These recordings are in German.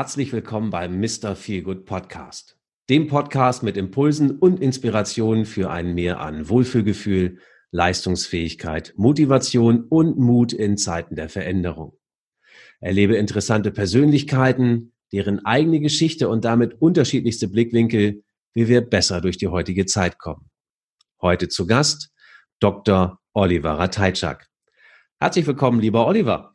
Herzlich willkommen beim Mr. Feelgood Podcast, dem Podcast mit Impulsen und Inspirationen für ein Mehr an Wohlfühlgefühl, Leistungsfähigkeit, Motivation und Mut in Zeiten der Veränderung. Erlebe interessante Persönlichkeiten, deren eigene Geschichte und damit unterschiedlichste Blickwinkel, wie wir besser durch die heutige Zeit kommen. Heute zu Gast Dr. Oliver Rateitschak. Herzlich willkommen, lieber Oliver.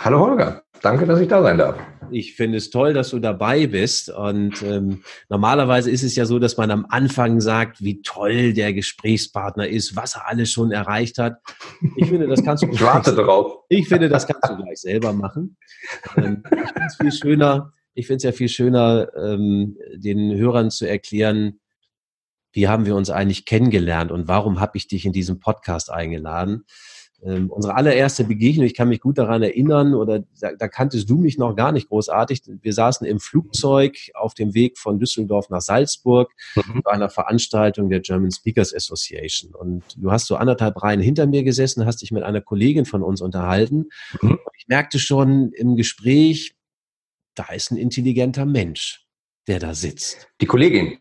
Hallo Holger, danke, dass ich da sein darf. Ich finde es toll, dass du dabei bist. Und ähm, normalerweise ist es ja so, dass man am Anfang sagt, wie toll der Gesprächspartner ist, was er alles schon erreicht hat. Ich finde, das kannst du. ich warte drauf. Ich finde, das kannst du gleich selber machen. Ähm, ich finde es viel schöner. Ich finde es ja viel schöner, ähm, den Hörern zu erklären, wie haben wir uns eigentlich kennengelernt und warum habe ich dich in diesem Podcast eingeladen. Ähm, unsere allererste Begegnung, ich kann mich gut daran erinnern, oder da, da, kanntest du mich noch gar nicht großartig. Wir saßen im Flugzeug auf dem Weg von Düsseldorf nach Salzburg mhm. bei einer Veranstaltung der German Speakers Association. Und du hast so anderthalb Reihen hinter mir gesessen, hast dich mit einer Kollegin von uns unterhalten. Mhm. Ich merkte schon im Gespräch, da ist ein intelligenter Mensch, der da sitzt. Die Kollegin?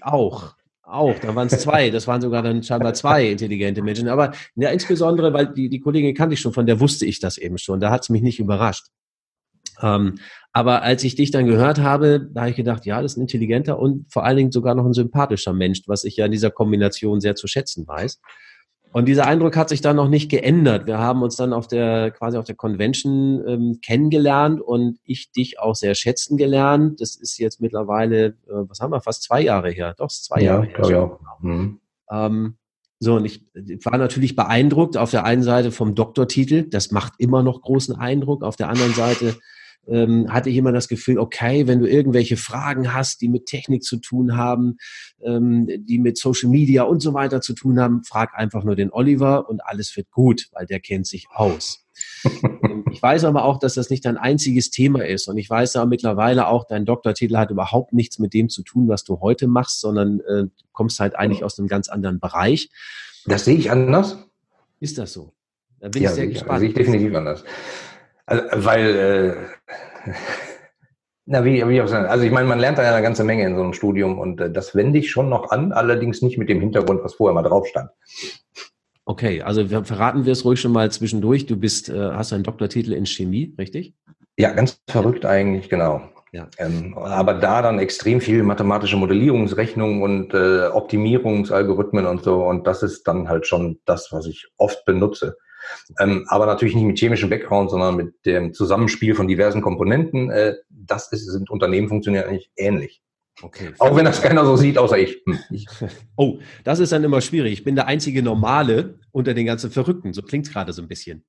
Auch. Auch, da waren es zwei. Das waren sogar dann scheinbar zwei intelligente Menschen. Aber ja, insbesondere, weil die, die Kollegin kannte ich schon, von der wusste ich das eben schon. Da hat es mich nicht überrascht. Ähm, aber als ich dich dann gehört habe, da habe ich gedacht, ja, das ist ein intelligenter und vor allen Dingen sogar noch ein sympathischer Mensch, was ich ja in dieser Kombination sehr zu schätzen weiß. Und dieser Eindruck hat sich dann noch nicht geändert. Wir haben uns dann auf der quasi auf der Convention ähm, kennengelernt und ich dich auch sehr schätzen gelernt. Das ist jetzt mittlerweile, äh, was haben wir, fast zwei Jahre her. Doch, zwei ja, Jahre her. Ja, ja. Mhm. Ähm, so, und ich, ich war natürlich beeindruckt auf der einen Seite vom Doktortitel. Das macht immer noch großen Eindruck. Auf der anderen Seite ähm, hatte ich immer das Gefühl, okay, wenn du irgendwelche Fragen hast, die mit Technik zu tun haben, ähm, die mit Social Media und so weiter zu tun haben, frag einfach nur den Oliver und alles wird gut, weil der kennt sich aus. ich weiß aber auch, dass das nicht dein einziges Thema ist. Und ich weiß aber mittlerweile auch, dein Doktortitel hat überhaupt nichts mit dem zu tun, was du heute machst, sondern äh, kommst halt eigentlich aus einem ganz anderen Bereich. Das sehe ich anders. Ist das so? Da bin ja, ich sehr gespannt. Sehe ich definitiv anders. Also, weil, äh, na, wie, wie auch also ich meine, man lernt da ja eine ganze Menge in so einem Studium und äh, das wende ich schon noch an, allerdings nicht mit dem Hintergrund, was vorher mal drauf stand. Okay, also wir, verraten wir es ruhig schon mal zwischendurch. Du bist, äh, hast einen Doktortitel in Chemie, richtig? Ja, ganz verrückt eigentlich, genau. Ja. Ähm, aber da dann extrem viel mathematische Modellierungsrechnungen und äh, Optimierungsalgorithmen und so. Und das ist dann halt schon das, was ich oft benutze. Ähm, aber natürlich nicht mit chemischem Background, sondern mit dem Zusammenspiel von diversen Komponenten. Äh, das ist, sind Unternehmen funktionieren eigentlich ähnlich. Okay. Auch wenn das keiner so sieht, außer ich. Hm. Oh, das ist dann immer schwierig. Ich bin der einzige Normale unter den ganzen Verrückten. So klingt es gerade so ein bisschen.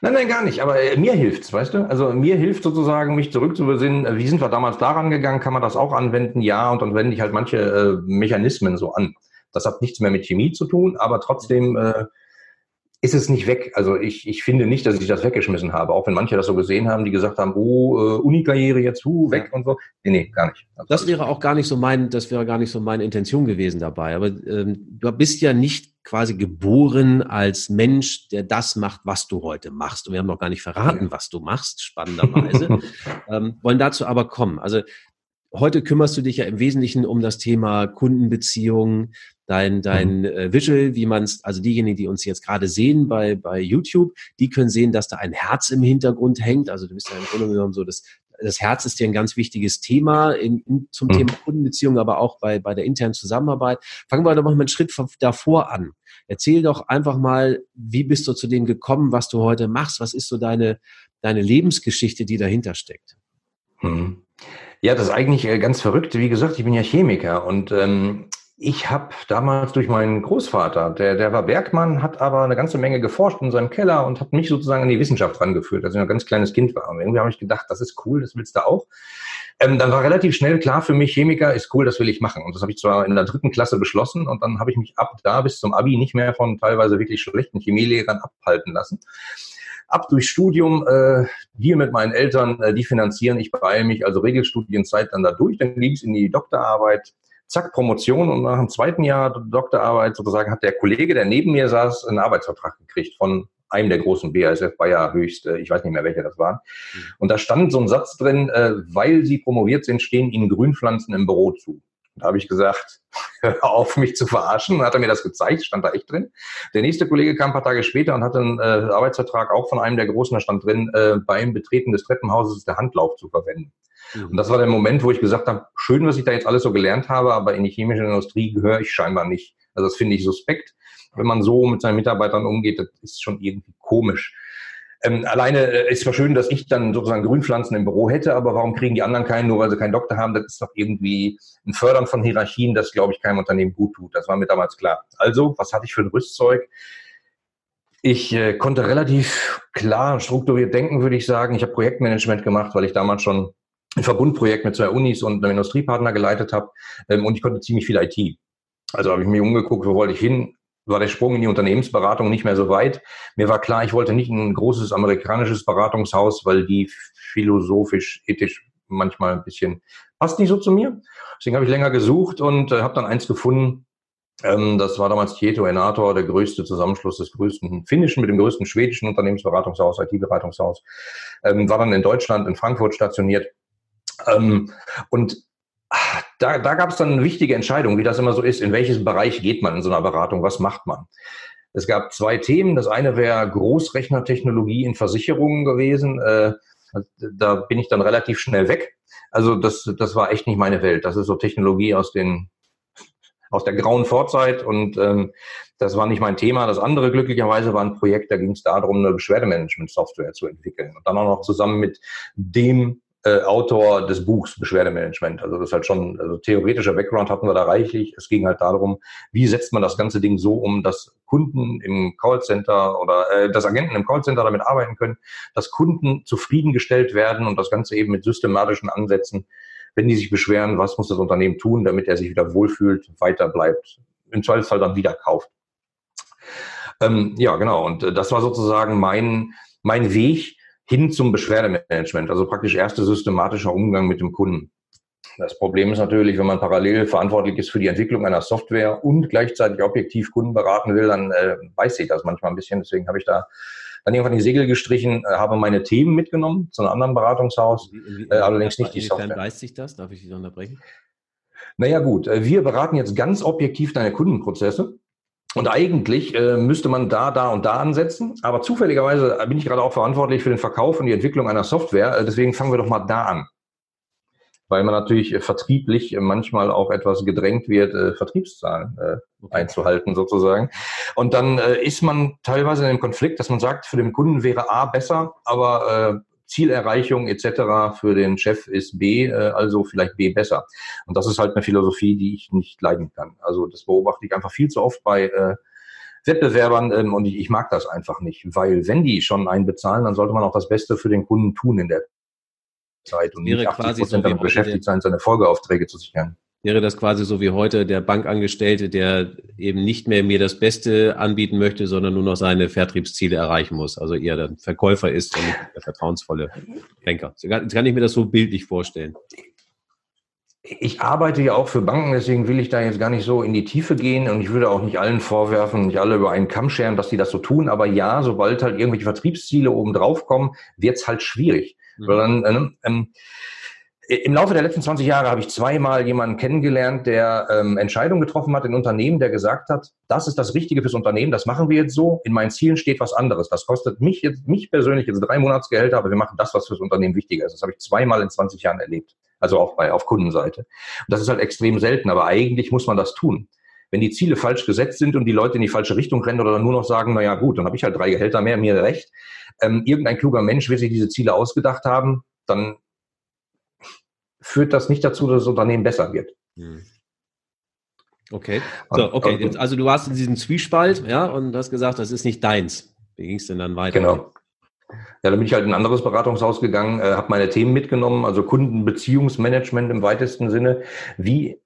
Nein, nein, gar nicht. Aber äh, mir hilft's, weißt du? Also mir hilft sozusagen, mich zurückzubesinnen. Äh, wie sind wir damals daran gegangen? Kann man das auch anwenden? Ja, und dann wende ich halt manche äh, Mechanismen so an. Das hat nichts mehr mit Chemie zu tun, aber trotzdem äh, ist es nicht weg. Also ich, ich finde nicht, dass ich das weggeschmissen habe, auch wenn manche das so gesehen haben, die gesagt haben, oh, äh, Unikarriere jetzt, uh, weg und so. Nee, nee, gar nicht. Also das wäre auch gar nicht so mein, das wäre gar nicht so meine Intention gewesen dabei. Aber ähm, du bist ja nicht quasi geboren als Mensch, der das macht, was du heute machst. Und wir haben noch gar nicht verraten, ja. was du machst, spannenderweise. ähm, wollen dazu aber kommen. Also heute kümmerst du dich ja im Wesentlichen um das Thema Kundenbeziehungen, dein, dein mhm. äh, Visual, wie man es, also diejenigen, die uns jetzt gerade sehen bei, bei YouTube, die können sehen, dass da ein Herz im Hintergrund hängt. Also du bist ja im Grunde genommen so, das, das Herz ist dir ein ganz wichtiges Thema in, in, zum mhm. Thema Kundenbeziehungen, aber auch bei, bei der internen Zusammenarbeit. Fangen wir doch mal einen Schritt davor an. Erzähl doch einfach mal, wie bist du zu dem gekommen, was du heute machst? Was ist so deine, deine Lebensgeschichte, die dahinter steckt? Mhm. Ja, das ist eigentlich äh, ganz verrückt. Wie gesagt, ich bin ja Chemiker und ähm, ich habe damals durch meinen Großvater, der, der war Bergmann, hat aber eine ganze Menge geforscht in seinem Keller und hat mich sozusagen an die Wissenschaft rangeführt, als ich ein ganz kleines Kind war. Und irgendwie habe ich gedacht, das ist cool, das willst du auch. Ähm, dann war relativ schnell klar für mich, Chemiker ist cool, das will ich machen. Und das habe ich zwar in der dritten Klasse beschlossen und dann habe ich mich ab da bis zum Abi nicht mehr von teilweise wirklich schlechten Chemielehrern abhalten lassen ab durch Studium, äh, hier mit meinen Eltern, äh, die finanzieren, ich beeile mich, also Regelstudienzeit dann da durch, dann ging es in die Doktorarbeit, zack, Promotion und nach dem zweiten Jahr Doktorarbeit sozusagen hat der Kollege, der neben mir saß, einen Arbeitsvertrag gekriegt von einem der großen BASF Bayer höchst, äh, ich weiß nicht mehr welcher das war. Mhm. Und da stand so ein Satz drin, äh, weil Sie promoviert sind, stehen Ihnen Grünpflanzen im Büro zu. Da habe ich gesagt, hör auf mich zu verarschen. Dann hat er mir das gezeigt, stand da echt drin. Der nächste Kollege kam ein paar Tage später und hatte einen äh, Arbeitsvertrag auch von einem der Großen, da stand drin, äh, beim Betreten des Treppenhauses der Handlauf zu verwenden. Mhm. Und das war der Moment, wo ich gesagt habe, schön, was ich da jetzt alles so gelernt habe, aber in die chemische Industrie gehöre ich scheinbar nicht. Also das finde ich suspekt. Wenn man so mit seinen Mitarbeitern umgeht, das ist schon irgendwie komisch. Ähm, alleine äh, ist zwar schön, dass ich dann sozusagen Grünpflanzen im Büro hätte, aber warum kriegen die anderen keinen, nur weil sie keinen Doktor haben? Das ist doch irgendwie ein Fördern von Hierarchien, das, glaube ich, keinem Unternehmen gut tut. Das war mir damals klar. Also, was hatte ich für ein Rüstzeug? Ich äh, konnte relativ klar strukturiert denken, würde ich sagen. Ich habe Projektmanagement gemacht, weil ich damals schon ein Verbundprojekt mit zwei Unis und einem Industriepartner geleitet habe. Ähm, und ich konnte ziemlich viel IT. Also habe ich mir umgeguckt, wo wollte ich hin? War der Sprung in die Unternehmensberatung nicht mehr so weit. Mir war klar, ich wollte nicht ein großes amerikanisches Beratungshaus, weil die philosophisch, ethisch manchmal ein bisschen passt nicht so zu mir. Deswegen habe ich länger gesucht und äh, habe dann eins gefunden. Ähm, das war damals Tieto Enator, der größte Zusammenschluss des größten finnischen mit dem größten schwedischen Unternehmensberatungshaus, IT-Beratungshaus. Ähm, war dann in Deutschland, in Frankfurt stationiert. Ähm, und da, da gab es dann eine wichtige Entscheidung, wie das immer so ist. In welches Bereich geht man in so einer Beratung? Was macht man? Es gab zwei Themen. Das eine wäre Großrechnertechnologie in Versicherungen gewesen. Äh, da bin ich dann relativ schnell weg. Also das, das war echt nicht meine Welt. Das ist so Technologie aus den aus der grauen Vorzeit und ähm, das war nicht mein Thema. Das andere glücklicherweise war ein Projekt, da ging es darum, eine Beschwerdemanagement-Software zu entwickeln und dann auch noch zusammen mit dem äh, Autor des Buchs Beschwerdemanagement. Also das ist halt schon, also theoretischer Background hatten wir da reichlich. Es ging halt darum, wie setzt man das ganze Ding so um, dass Kunden im Callcenter oder äh, dass Agenten im Callcenter damit arbeiten können, dass Kunden zufriedengestellt werden und das Ganze eben mit systematischen Ansätzen, wenn die sich beschweren, was muss das Unternehmen tun, damit er sich wieder wohlfühlt, weiter bleibt, im Zweifelsfall dann wieder kauft. Ähm, ja, genau. Und äh, das war sozusagen mein, mein Weg, hin zum Beschwerdemanagement, also praktisch erster systematischer Umgang mit dem Kunden. Das Problem ist natürlich, wenn man parallel verantwortlich ist für die Entwicklung einer Software und gleichzeitig objektiv Kunden beraten will, dann äh, weiß ich das manchmal ein bisschen. Deswegen habe ich da dann irgendwann die Segel gestrichen, äh, habe meine Themen mitgenommen zu einem anderen Beratungshaus, äh, allerdings nicht die Software. Inwiefern weiß sich das? Darf ich Sie unterbrechen? Naja gut, äh, wir beraten jetzt ganz objektiv deine Kundenprozesse und eigentlich äh, müsste man da, da und da ansetzen. Aber zufälligerweise bin ich gerade auch verantwortlich für den Verkauf und die Entwicklung einer Software. Äh, deswegen fangen wir doch mal da an. Weil man natürlich äh, vertrieblich äh, manchmal auch etwas gedrängt wird, äh, Vertriebszahlen äh, einzuhalten sozusagen. Und dann äh, ist man teilweise in einem Konflikt, dass man sagt, für den Kunden wäre A besser, aber äh, Zielerreichung etc. für den Chef ist B, äh, also vielleicht B besser. Und das ist halt eine Philosophie, die ich nicht leiden kann. Also das beobachte ich einfach viel zu oft bei äh, Wettbewerbern ähm, und ich, ich mag das einfach nicht, weil wenn die schon einen bezahlen, dann sollte man auch das Beste für den Kunden tun in der Zeit und nicht 80 Prozent damit beschäftigt sein, seine Folgeaufträge zu sichern wäre das quasi so wie heute der Bankangestellte, der eben nicht mehr mir das Beste anbieten möchte, sondern nur noch seine Vertriebsziele erreichen muss. Also eher der Verkäufer ist und nicht der vertrauensvolle Banker. Jetzt kann ich mir das so bildlich vorstellen. Ich arbeite ja auch für Banken, deswegen will ich da jetzt gar nicht so in die Tiefe gehen und ich würde auch nicht allen vorwerfen, nicht alle über einen Kamm scheren, dass die das so tun. Aber ja, sobald halt irgendwelche Vertriebsziele oben drauf kommen, wird's halt schwierig. Mhm. Weil dann, äh, ähm, im Laufe der letzten 20 Jahre habe ich zweimal jemanden kennengelernt, der ähm, Entscheidungen getroffen hat in Unternehmen, der gesagt hat, das ist das Richtige fürs Unternehmen, das machen wir jetzt so. In meinen Zielen steht was anderes. Das kostet mich jetzt, mich persönlich jetzt drei Monatsgehälter, aber wir machen das, was fürs Unternehmen wichtiger ist. Das habe ich zweimal in 20 Jahren erlebt. Also auch bei, auf Kundenseite. Und das ist halt extrem selten, aber eigentlich muss man das tun. Wenn die Ziele falsch gesetzt sind und die Leute in die falsche Richtung rennen oder nur noch sagen, na ja, gut, dann habe ich halt drei Gehälter mehr, mir recht. Ähm, irgendein kluger Mensch wird sich diese Ziele ausgedacht haben, dann führt das nicht dazu, dass das Unternehmen besser wird. Hm. Okay. So, okay. Jetzt, also du warst in diesem Zwiespalt, ja, und hast gesagt, das ist nicht deins. Wie ging es denn dann weiter? Genau. Ja, dann bin ich halt in ein anderes Beratungshaus gegangen, äh, habe meine Themen mitgenommen, also Kundenbeziehungsmanagement im weitesten Sinne. Wie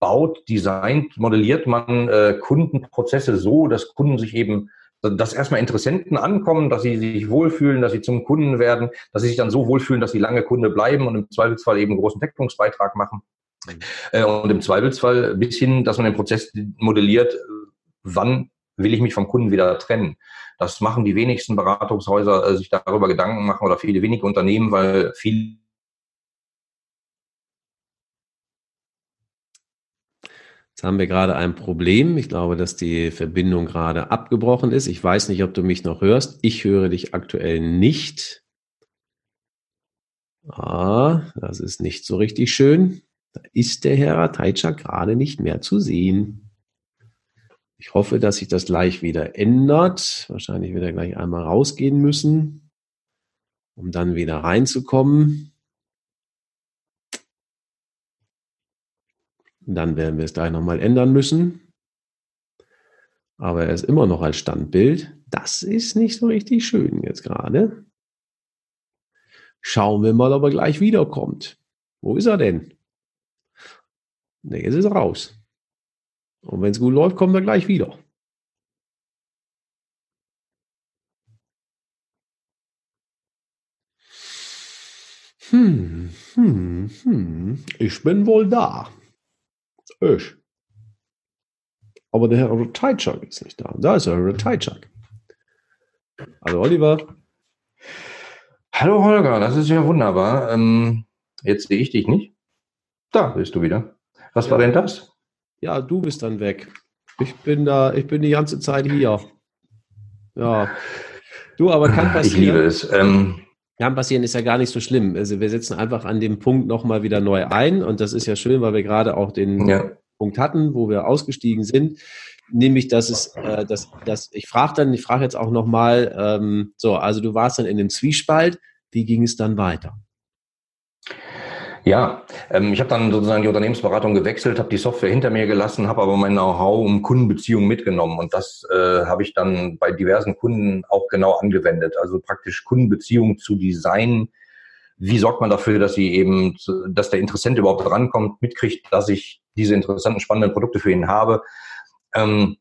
baut, designt, modelliert man äh, Kundenprozesse so, dass Kunden sich eben dass erstmal Interessenten ankommen, dass sie sich wohlfühlen, dass sie zum Kunden werden, dass sie sich dann so wohlfühlen, dass sie lange Kunde bleiben und im Zweifelsfall eben einen großen Deckungsbeitrag machen. Mhm. Äh, und im Zweifelsfall bis hin, dass man den Prozess modelliert, wann will ich mich vom Kunden wieder trennen? Das machen die wenigsten Beratungshäuser äh, sich darüber Gedanken machen oder viele wenige Unternehmen, weil viel Jetzt haben wir gerade ein Problem. Ich glaube, dass die Verbindung gerade abgebrochen ist. Ich weiß nicht, ob du mich noch hörst. Ich höre dich aktuell nicht. Ah, das ist nicht so richtig schön. Da ist der Herr Teitscher gerade nicht mehr zu sehen. Ich hoffe, dass sich das gleich wieder ändert. Wahrscheinlich wird er gleich einmal rausgehen müssen, um dann wieder reinzukommen. Dann werden wir es gleich nochmal ändern müssen. Aber er ist immer noch als Standbild. Das ist nicht so richtig schön jetzt gerade. Schauen wir mal, ob er gleich wiederkommt. Wo ist er denn? Ne, jetzt ist er raus. Und wenn es gut läuft, kommt er gleich wieder. Hm, hm, hm. Ich bin wohl da. Ich. Aber der Herr Ratajczak ist nicht da. Da ist er, Ratajczak. Hallo Oliver. Hallo Holger, das ist ja wunderbar. Ähm, jetzt sehe ich dich nicht. Da bist du wieder. Was ja. war denn das? Ja, du bist dann weg. Ich bin da, ich bin die ganze Zeit hier. Ja. Du, aber kann passieren. Ich liebe es. Ähm, kann passieren, ist ja gar nicht so schlimm. Also wir setzen einfach an dem Punkt nochmal wieder neu ein und das ist ja schön, weil wir gerade auch den ja. Punkt hatten, wo wir ausgestiegen sind. Nämlich, dass es, äh, dass, dass ich frage dann, ich frage jetzt auch nochmal, ähm, so, also du warst dann in dem Zwiespalt, wie ging es dann weiter? Ja, ähm, ich habe dann sozusagen die Unternehmensberatung gewechselt, habe die Software hinter mir gelassen, habe aber mein Know-how um Kundenbeziehungen mitgenommen und das äh, habe ich dann bei diversen Kunden auch genau angewendet. Also praktisch Kundenbeziehungen zu designen. Wie sorgt man dafür, dass sie eben, dass der Interessent überhaupt rankommt, mitkriegt, dass ich diese interessanten, spannenden Produkte für ihn habe? Ähm,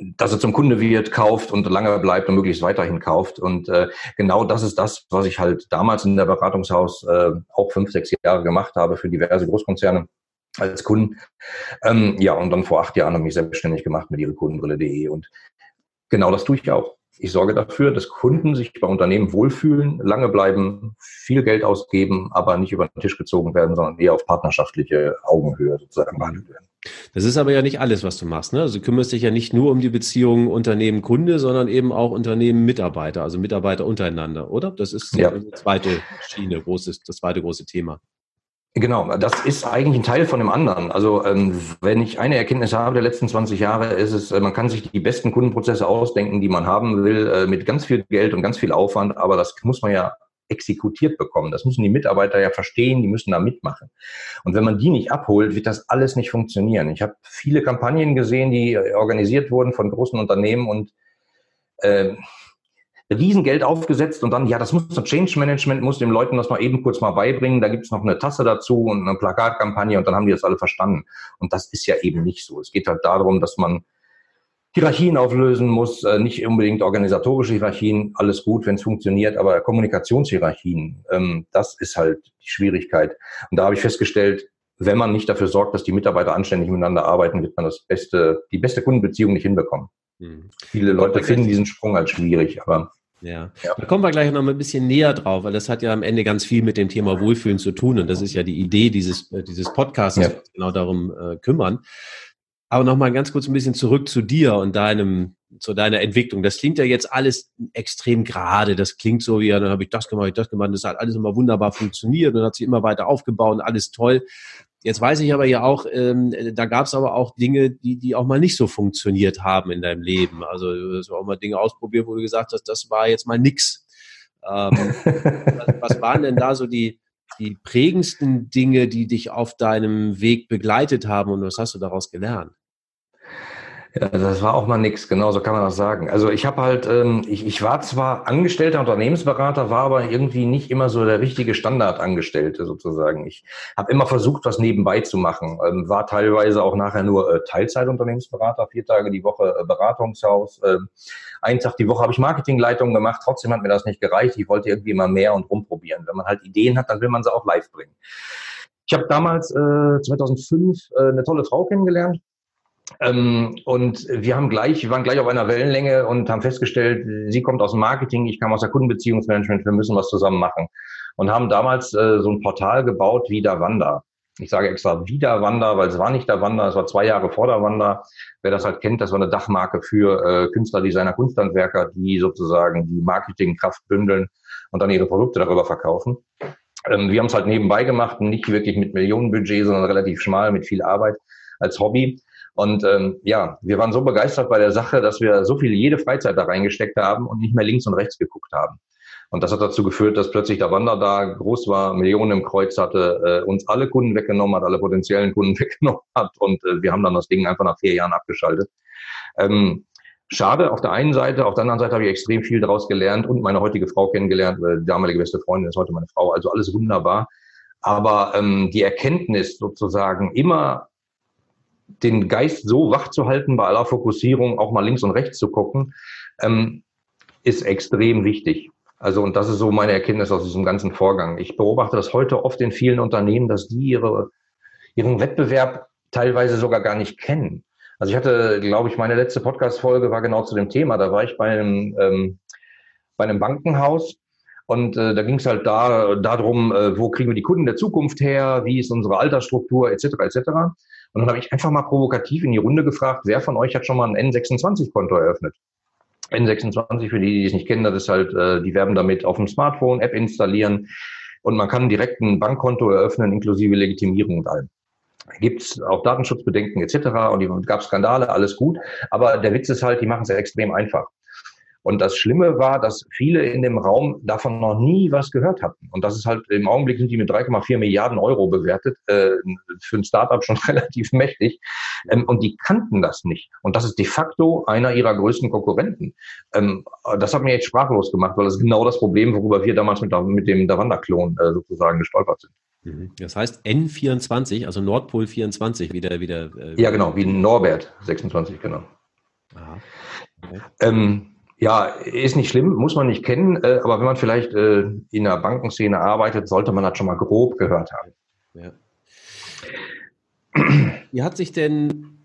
dass er zum Kunde wird, kauft und lange bleibt und möglichst weiterhin kauft. Und äh, genau das ist das, was ich halt damals in der Beratungshaus äh, auch fünf, sechs Jahre gemacht habe für diverse Großkonzerne als Kunden. Ähm, ja, und dann vor acht Jahren habe ich mich selbstständig gemacht mit ihre Kundenbrille.de. Und genau das tue ich auch. Ich sorge dafür, dass Kunden sich bei Unternehmen wohlfühlen, lange bleiben, viel Geld ausgeben, aber nicht über den Tisch gezogen werden, sondern eher auf partnerschaftliche Augenhöhe sozusagen behandelt werden. Das ist aber ja nicht alles, was du machst. Ne? Also du kümmerst dich ja nicht nur um die Beziehungen Unternehmen-Kunde, sondern eben auch Unternehmen-Mitarbeiter, also Mitarbeiter untereinander, oder? Das ist ja. die zweite Schiene, großes, das zweite große Thema. Genau, das ist eigentlich ein Teil von dem anderen. Also ähm, wenn ich eine Erkenntnis habe der letzten 20 Jahre, ist es, äh, man kann sich die besten Kundenprozesse ausdenken, die man haben will, äh, mit ganz viel Geld und ganz viel Aufwand, aber das muss man ja exekutiert bekommen. Das müssen die Mitarbeiter ja verstehen, die müssen da mitmachen. Und wenn man die nicht abholt, wird das alles nicht funktionieren. Ich habe viele Kampagnen gesehen, die organisiert wurden von großen Unternehmen und äh, Riesengeld aufgesetzt und dann, ja, das muss das Change Management, muss den Leuten das mal eben kurz mal beibringen. Da gibt's noch eine Tasse dazu und eine Plakatkampagne und dann haben die das alle verstanden. Und das ist ja eben nicht so. Es geht halt darum, dass man Hierarchien auflösen muss, äh, nicht unbedingt organisatorische Hierarchien, alles gut, wenn es funktioniert, aber Kommunikationshierarchien, ähm, das ist halt die Schwierigkeit. Und da habe ich festgestellt, wenn man nicht dafür sorgt, dass die Mitarbeiter anständig miteinander arbeiten, wird man das beste, die beste Kundenbeziehung nicht hinbekommen. Mhm. Viele Leute finden diesen Sprung halt schwierig, aber ja. ja. Da kommen wir gleich noch mal ein bisschen näher drauf, weil das hat ja am Ende ganz viel mit dem Thema Wohlfühlen zu tun. Und das ist ja die Idee dieses, äh, dieses Podcasts, ja. dass wir uns genau darum äh, kümmern. Aber noch mal ganz kurz ein bisschen zurück zu dir und deinem, zu deiner Entwicklung. Das klingt ja jetzt alles extrem gerade. Das klingt so wie, ja, dann habe ich das gemacht, ich das gemacht. Das hat alles immer wunderbar funktioniert und hat sich immer weiter aufgebaut und alles toll. Jetzt weiß ich aber ja auch, ähm, da gab es aber auch Dinge, die, die auch mal nicht so funktioniert haben in deinem Leben. Also du hast auch mal Dinge ausprobiert, wo du gesagt hast, das war jetzt mal nix. Ähm, was, waren denn da so die, die prägendsten Dinge, die dich auf deinem Weg begleitet haben und was hast du daraus gelernt? Ja, das war auch mal nix, genau so kann man das sagen. Also ich habe halt, ähm, ich, ich war zwar angestellter Unternehmensberater, war aber irgendwie nicht immer so der richtige Standardangestellte sozusagen. Ich habe immer versucht, was nebenbei zu machen. Ähm, war teilweise auch nachher nur äh, Teilzeitunternehmensberater, vier Tage die Woche äh, Beratungshaus. Äh, einen Tag die Woche habe ich Marketingleitung gemacht, trotzdem hat mir das nicht gereicht. Ich wollte irgendwie immer mehr und rumprobieren. Wenn man halt Ideen hat, dann will man sie auch live bringen. Ich habe damals äh, 2005 äh, eine tolle Frau kennengelernt, Ähm, und wir haben gleich, wir waren gleich auf einer Wellenlänge und haben festgestellt, sie kommt aus dem Marketing, ich kam aus der Kundenbeziehungsmanagement, wir müssen was zusammen machen. Und haben damals äh, so ein Portal gebaut wie Davanda. Ich sage extra wieder Wanda, weil es war nicht der Wanda, es war zwei Jahre vor der Wanda. Wer das halt kennt, das war eine Dachmarke für äh, Künstler, Designer, Kunsthandwerker, die sozusagen die Marketingkraft bündeln und dann ihre Produkte darüber verkaufen. Ähm, wir haben es halt nebenbei gemacht, nicht wirklich mit Millionenbudget, sondern relativ schmal, mit viel Arbeit als Hobby. Und ähm, ja, wir waren so begeistert bei der Sache, dass wir so viel jede Freizeit da reingesteckt haben und nicht mehr links und rechts geguckt haben. Und das hat dazu geführt, dass plötzlich der Wander da groß war, Millionen im Kreuz hatte, äh, uns alle Kunden weggenommen hat, alle potenziellen Kunden weggenommen hat. Und äh, wir haben dann das Ding einfach nach vier Jahren abgeschaltet. Ähm, schade auf der einen Seite, auf der anderen Seite habe ich extrem viel daraus gelernt und meine heutige Frau kennengelernt. Die damalige beste Freundin ist heute meine Frau. Also alles wunderbar. Aber ähm, die Erkenntnis sozusagen immer den Geist so wach zu halten, bei aller Fokussierung auch mal links und rechts zu gucken, ähm, ist extrem wichtig. Also, und das ist so meine Erkenntnis aus diesem ganzen Vorgang. Ich beobachte das heute oft in vielen Unternehmen, dass die ihre, ihren Wettbewerb teilweise sogar gar nicht kennen. Also ich hatte, glaube ich, meine letzte Podcast-Folge war genau zu dem Thema. Da war ich bei einem, ähm, bei einem Bankenhaus und äh, da ging es halt da darum, äh, wo kriegen wir die Kunden der Zukunft her, wie ist unsere Altersstruktur etc. etc. Und dann habe ich einfach mal provokativ in die Runde gefragt, wer von euch hat schon mal ein N26-Konto eröffnet? N26, für die, die es nicht kennen, das ist halt, äh, die werben damit auf dem Smartphone, App installieren und man kann direkt ein Bankkonto eröffnen, inklusive Legitimierung und allem. Gibt es auch Datenschutzbedenken etc. und die gab Skandale, alles gut. Aber der Witz ist halt, die machen es extrem einfach. Und das Schlimme war, dass viele in dem Raum davon noch nie was gehört hatten. Und das ist halt im Augenblick sind die mit 3,4 Milliarden Euro bewertet, äh, für ein Startup schon relativ mächtig. Ähm, und die kannten das nicht. Und das ist de facto einer ihrer größten Konkurrenten. Ähm, das hat mir jetzt sprachlos gemacht, weil das ist genau das Problem, worüber wir damals mit, mit dem Davanda-Klon äh, sozusagen gestolpert sind. Mhm. Das heißt N24, also Nordpol 24, wieder, wieder. Äh, ja, genau, wie Norbert 26, genau. Aha. Okay. Ähm, ja, ist nicht schlimm, muss man nicht kennen, äh, aber wenn man vielleicht äh, in der Bankenszene arbeitet, sollte man das schon mal grob gehört haben. Ja. Wie hat sich denn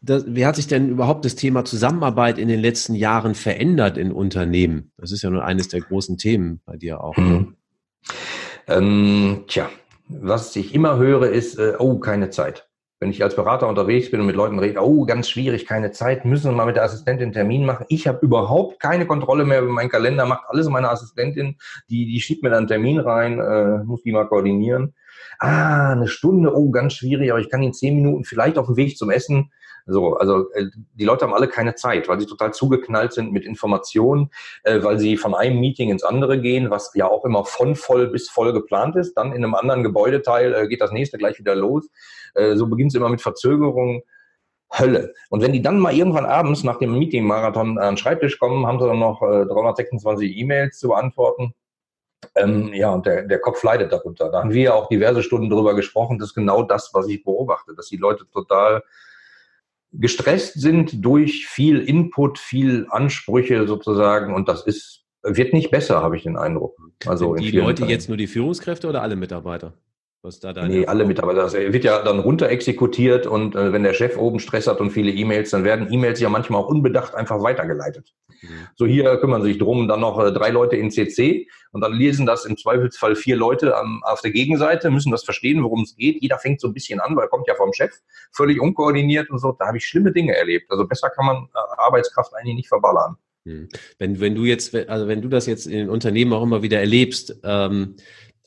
das, wie hat sich denn überhaupt das Thema Zusammenarbeit in den letzten Jahren verändert in Unternehmen? Das ist ja nur eines der großen Themen bei dir auch. Mhm. Ähm, tja, was ich immer höre, ist, äh, oh, keine Zeit wenn ich als Berater unterwegs bin und mit Leuten rede, oh, ganz schwierig, keine Zeit, müssen wir mal mit der Assistentin einen Termin machen. Ich habe überhaupt keine Kontrolle mehr über meinen Kalender, macht alles meine Assistentin, die, die schiebt mir dann einen Termin rein, äh, muss die mal koordinieren. Ah, eine Stunde, oh, ganz schwierig, aber ich kann in zehn Minuten vielleicht auf dem Weg zum Essen so, also äh, die Leute haben alle keine Zeit, weil sie total zugeknallt sind mit Informationen, äh, weil sie von einem Meeting ins andere gehen, was ja auch immer von voll bis voll geplant ist. Dann in einem anderen Gebäudeteil äh, geht das nächste gleich wieder los. So beginnt es immer mit Verzögerungen. Hölle. Und wenn die dann mal irgendwann abends nach dem Meeting-Marathon an den Schreibtisch kommen, haben sie dann noch äh, 326 E-Mails zu beantworten. Ähm, ja, und der, der Kopf leidet darunter. Da haben wir auch diverse Stunden drüber gesprochen. Das ist genau das, was ich beobachte, dass die Leute total gestresst sind durch viel Input, viel Ansprüche sozusagen und das ist wird nicht besser, habe ich den Eindruck. Also die Leute Fällen. jetzt nur die Führungskräfte oder alle Mitarbeiter? Was da nee, alle Mitarbeiter. Das wird ja dann runter exekutiert und äh, wenn der Chef oben Stress hat und viele E-Mails, dann werden E-Mails ja manchmal auch unbedacht einfach weitergeleitet. Mhm. So hier kümmern sich drum, dann noch äh, drei Leute in CC und dann lesen das im Zweifelsfall vier Leute am, auf der Gegenseite, müssen das verstehen, worum es geht. Jeder fängt so ein bisschen an, weil er kommt ja vom Chef, völlig unkoordiniert und so. Da habe ich schlimme Dinge erlebt. Also besser kann man äh, Arbeitskraft eigentlich nicht verballern. Mhm. Wenn, wenn du jetzt, also wenn du das jetzt in Unternehmen auch immer wieder erlebst, ähm,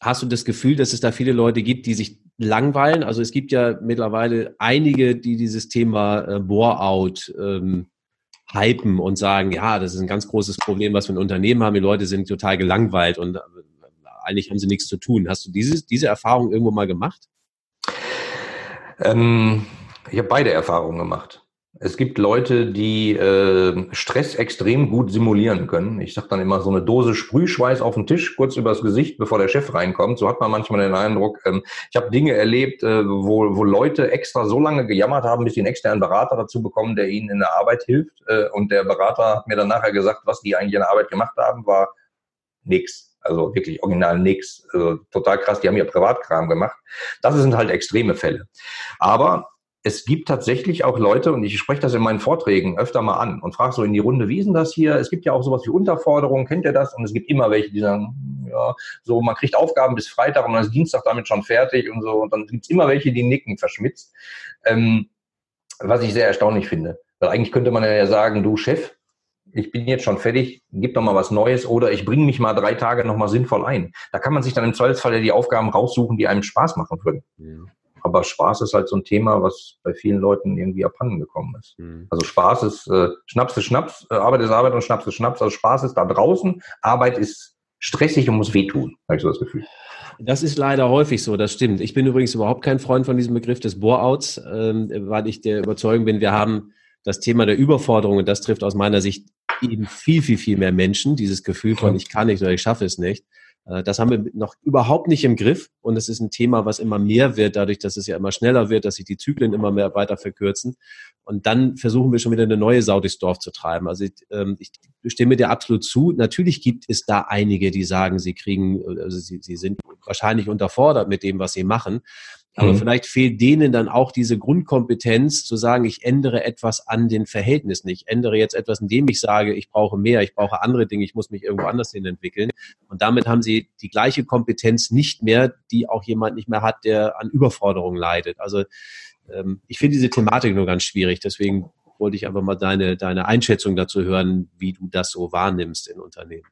Hast du das Gefühl, dass es da viele Leute gibt, die sich langweilen? Also es gibt ja mittlerweile einige, die dieses Thema äh, Bore-out ähm, hypen und sagen, ja, das ist ein ganz großes Problem, was wir in Unternehmen haben. Die Leute sind total gelangweilt und äh, eigentlich haben sie nichts zu tun. Hast du dieses, diese Erfahrung irgendwo mal gemacht? Ähm, ich habe beide Erfahrungen gemacht. Es gibt Leute, die äh, Stress extrem gut simulieren können. Ich sage dann immer so eine Dose Sprühschweiß auf den Tisch, kurz übers Gesicht, bevor der Chef reinkommt. So hat man manchmal den Eindruck. Ähm, ich habe Dinge erlebt, äh, wo, wo Leute extra so lange gejammert haben, bis sie einen externen Berater dazu bekommen, der ihnen in der Arbeit hilft. Äh, und der Berater hat mir dann nachher gesagt, was die eigentlich in der Arbeit gemacht haben, war nix. Also wirklich original nix. Also total krass. Die haben ja Privatkram gemacht. Das sind halt extreme Fälle. Aber es gibt tatsächlich auch Leute, und ich spreche das in meinen Vorträgen öfter mal an und frage so in die Runde, wie ist denn das hier? Es gibt ja auch sowas wie Unterforderungen, kennt ihr das? Und es gibt immer welche, die sagen, ja, so, man kriegt Aufgaben bis Freitag und dann ist Dienstag damit schon fertig und so. Und dann gibt es immer welche, die nicken verschmitzt. Ähm, was ich sehr erstaunlich finde. Weil eigentlich könnte man ja sagen, du Chef, ich bin jetzt schon fertig, gib doch mal was Neues oder ich bringe mich mal drei Tage nochmal sinnvoll ein. Da kann man sich dann im Zweifelsfall ja die Aufgaben raussuchen, die einem Spaß machen würden. Ja. Aber Spaß ist halt so ein Thema, was bei vielen Leuten irgendwie abhanden gekommen ist. Mhm. Also Spaß ist, äh, Schnaps ist Schnaps, äh, Arbeit ist Arbeit und Schnaps ist Schnaps. Also Spaß ist da draußen, Arbeit ist stressig und muss wehtun, habe ich so das Gefühl. Das ist leider häufig so, das stimmt. Ich bin übrigens überhaupt kein Freund von diesem Begriff des Bore-outs, ähm, weil ich der Überzeugung bin, wir haben das Thema der Überforderung, und das trifft aus meiner Sicht eben viel, viel, viel mehr Menschen, dieses Gefühl von ich kann nicht oder ich schaffe es nicht. Äh, das haben wir noch überhaupt nicht im Griff und es ist ein Thema, was immer mehr wird, dadurch, dass es ja immer schneller wird, dass sich die Zyklen immer mehr weiter verkürzen. Und dann versuchen wir schon wieder eine neue Sau durchs Dorf zu treiben. Also ich, ähm, ich stimme dir absolut zu. Natürlich gibt es da einige, die sagen, sie kriegen, also sie, sie sind wahrscheinlich unterfordert mit dem, was sie machen. Aber mhm. vielleicht fehlt denen dann auch diese Grundkompetenz zu sagen, ich ändere etwas an den Verhältnissen. Ich ändere jetzt etwas, indem ich sage, ich brauche mehr, ich brauche andere Dinge, ich muss mich irgendwo anders hin entwickeln. Und damit haben sie die gleiche Kompetenz nicht mehr, die auch jemand nicht mehr hat, der an Überforderung leidet. Also ähm, ich finde diese Thematik nur ganz schwierig. Deswegen wollte ich einfach mal deine, deine Einschätzung dazu hören, wie du das so wahrnimmst in Unternehmen.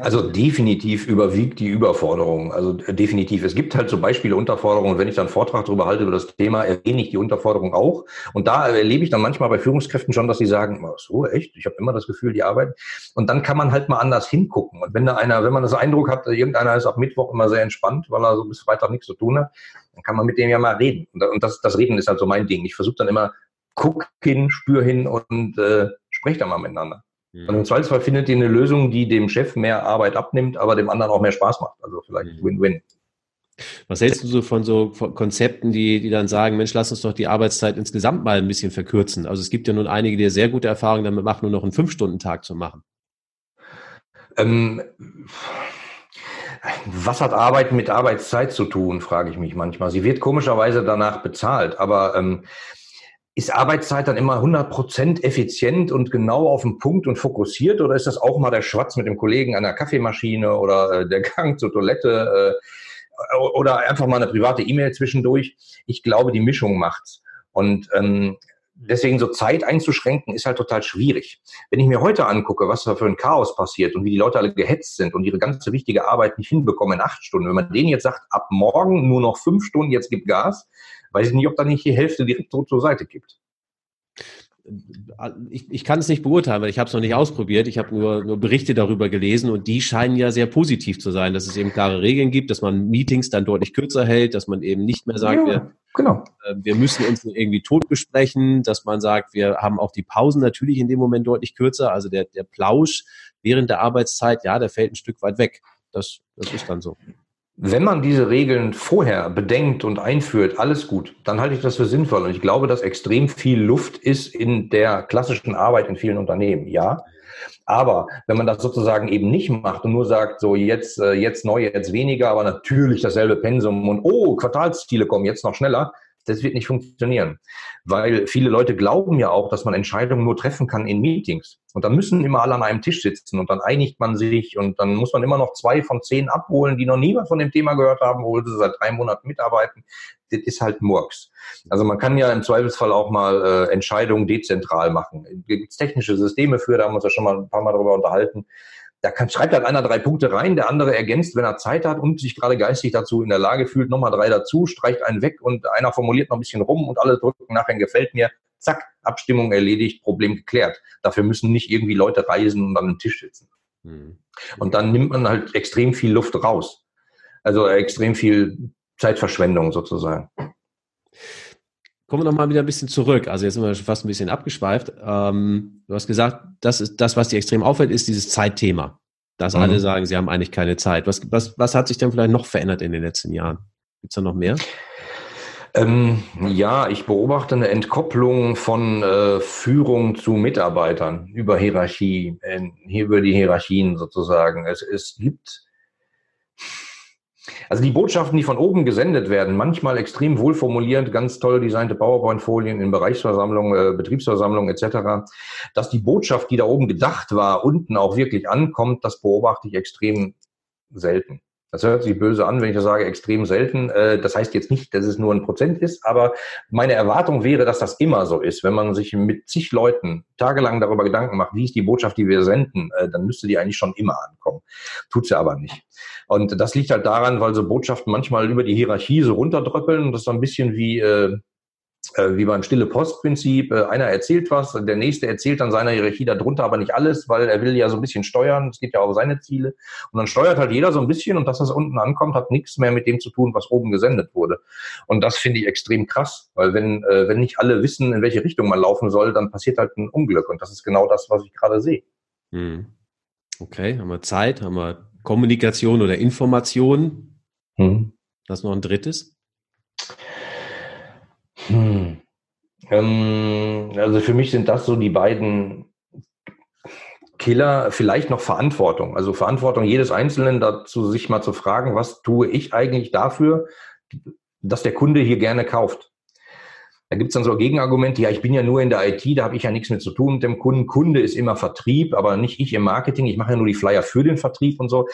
Also definitiv überwiegt die Überforderung. Also äh, definitiv. Es gibt halt so Beispiele Unterforderungen. Wenn ich dann einen Vortrag darüber halte über das Thema, erwähne ich die Unterforderung auch. Und da erlebe ich dann manchmal bei Führungskräften schon, dass sie sagen, so echt, ich habe immer das Gefühl, die arbeiten. Und dann kann man halt mal anders hingucken. Und wenn da einer, wenn man das Eindruck hat, irgendeiner ist ab Mittwoch immer sehr entspannt, weil er so bis Freitag nichts zu tun hat, dann kann man mit dem ja mal reden. Und das, das Reden ist halt so mein Ding. Ich versuche dann immer, guck hin, spür hin und äh, spreche da mal miteinander. Und im Zweifelsfall findet ihr eine Lösung, die dem Chef mehr Arbeit abnimmt, aber dem anderen auch mehr Spaß macht. Also vielleicht mhm. Win-Win. Was hältst du so von so Konzepten, die, die dann sagen, Mensch, lass uns doch die Arbeitszeit insgesamt mal ein bisschen verkürzen? Also es gibt ja nun einige, die sehr gute Erfahrungen damit machen, nur noch einen Fünf-Stunden-Tag zu machen. Ähm, was hat Arbeit mit Arbeitszeit zu tun, frage ich mich manchmal. Sie wird komischerweise danach bezahlt, aber ähm, ist Arbeitszeit dann immer 100% effizient und genau auf den Punkt und fokussiert oder ist das auch mal der Schwatz mit dem Kollegen an der Kaffeemaschine oder äh, der Gang zur Toilette äh, oder einfach mal eine private E-Mail zwischendurch? Ich glaube, die Mischung macht's. Und ähm, deswegen so Zeit einzuschränken ist halt total schwierig. Wenn ich mir heute angucke, was da für ein Chaos passiert und wie die Leute alle gehetzt sind und ihre ganze wichtige Arbeit nicht hinbekommen in acht Stunden, wenn man denen jetzt sagt, ab morgen nur noch fünf Stunden, jetzt gibt Gas, weiß ich nicht, ob da nicht die Hälfte direkt so zur Seite gibt. Ich, ich kann es nicht beurteilen, weil ich habe es noch nicht ausprobiert. Ich habe nur, nur Berichte darüber gelesen und die scheinen ja sehr positiv zu sein, dass es eben klare Regeln gibt, dass man Meetings dann deutlich kürzer hält, dass man eben nicht mehr sagt, ja, wir, genau. äh, wir müssen uns irgendwie tot besprechen, dass man sagt, wir haben auch die Pausen natürlich in dem Moment deutlich kürzer. Also der, der Plausch während der Arbeitszeit, ja, der fällt ein Stück weit weg. Das, das ist dann so. Wenn man diese Regeln vorher bedenkt und einführt, alles gut, dann halte ich das für sinnvoll. Und ich glaube, dass extrem viel Luft ist in der klassischen Arbeit in vielen Unternehmen, ja. Aber wenn man das sozusagen eben nicht macht und nur sagt, so jetzt, äh, jetzt neu, jetzt weniger, aber natürlich dasselbe Pensum und oh, Quartalsziele kommen jetzt noch schneller, das wird nicht funktionieren. Weil viele Leute glauben ja auch, dass man Entscheidungen nur treffen kann in Meetings. Und dann müssen immer alle an einem Tisch sitzen und dann einigt man sich und dann muss man immer noch zwei von zehn abholen, die noch niemand von dem Thema gehört haben, obwohl sie seit drei Monaten mitarbeiten. Das ist halt Murks. Also man kann ja im Zweifelsfall auch mal äh, Entscheidungen dezentral machen. Es gibt technische Systeme für, da haben wir uns ja schon mal ein paar Mal darüber unterhalten da kann, schreibt halt einer drei Punkte rein, der andere ergänzt, wenn er Zeit hat und sich gerade geistig dazu in der Lage fühlt, nochmal drei dazu, streicht einen weg und einer formuliert noch ein bisschen rum und alle drücken nachher gefällt mir. Zack, Abstimmung erledigt, Problem geklärt. Dafür müssen nicht irgendwie Leute reisen und an einem Tisch sitzen. Mhm. Und dann nimmt man halt extrem viel Luft raus. Also extrem viel Zeitverschwendung sozusagen. Kommen wir nochmal wieder ein bisschen zurück. Also jetzt sind wir schon fast ein bisschen abgeschweift. Ähm, du hast gesagt, das ist das, was dir extrem auffällt, ist dieses Zeitthema. Dass mhm. alle sagen, sie haben eigentlich keine Zeit. Was, was, was hat sich denn vielleicht noch verändert in den letzten Jahren? Gibt es da noch mehr? Ähm, ja, ich beobachte eine Entkopplung von äh, Führung zu Mitarbeitern über Hierarchie, äh, über die Hierarchien sozusagen. Es, es gibt Also die Botschaften, die von oben gesendet werden, manchmal extrem wohlformulierend, ganz toll designte PowerPoint-Folien in Bereichsversammlungen, äh, Betriebsversammlungen etc., dass die Botschaft, die da oben gedacht war, unten auch wirklich ankommt, das beobachte ich extrem selten. Das hört sich böse an, wenn ich das sage, extrem selten. Äh, das heißt jetzt nicht, dass es nur ein Prozent ist, aber meine Erwartung wäre, dass das immer so ist. Wenn man sich mit zig Leuten tagelang darüber Gedanken macht, wie ist die Botschaft, die wir senden, äh, dann müsste die eigentlich schon immer ankommen. Tut sie aber nicht. Und das liegt halt daran, weil so Botschaften manchmal über die Hierarchie so runterdröppeln. Das ist so ein bisschen wie äh, wie beim stille Postprinzip. Äh, einer erzählt was, der nächste erzählt dann seiner Hierarchie darunter aber nicht alles, weil er will ja so ein bisschen steuern. Es geht ja auch seine Ziele. Und dann steuert halt jeder so ein bisschen und dass das unten ankommt, hat nichts mehr mit dem zu tun, was oben gesendet wurde. Und das finde ich extrem krass, weil wenn, äh, wenn nicht alle wissen, in welche Richtung man laufen soll, dann passiert halt ein Unglück. Und das ist genau das, was ich gerade sehe. Hm. Okay, haben wir Zeit, haben wir Kommunikation oder Information. Hm. Das noch ein drittes? Hm. Ähm, also für mich sind das so die beiden Killer, vielleicht noch Verantwortung. Also Verantwortung jedes Einzelnen dazu, sich mal zu fragen, was tue ich eigentlich dafür, dass der Kunde hier gerne kauft. Da gibt es dann so ein Gegenargument, ja, ich bin ja nur in der IT, da habe ich ja nichts mit zu tun mit dem Kunden. Kunde ist immer Vertrieb, aber nicht ich im Marketing. Ich mache ja nur die Flyer für den Vertrieb und so.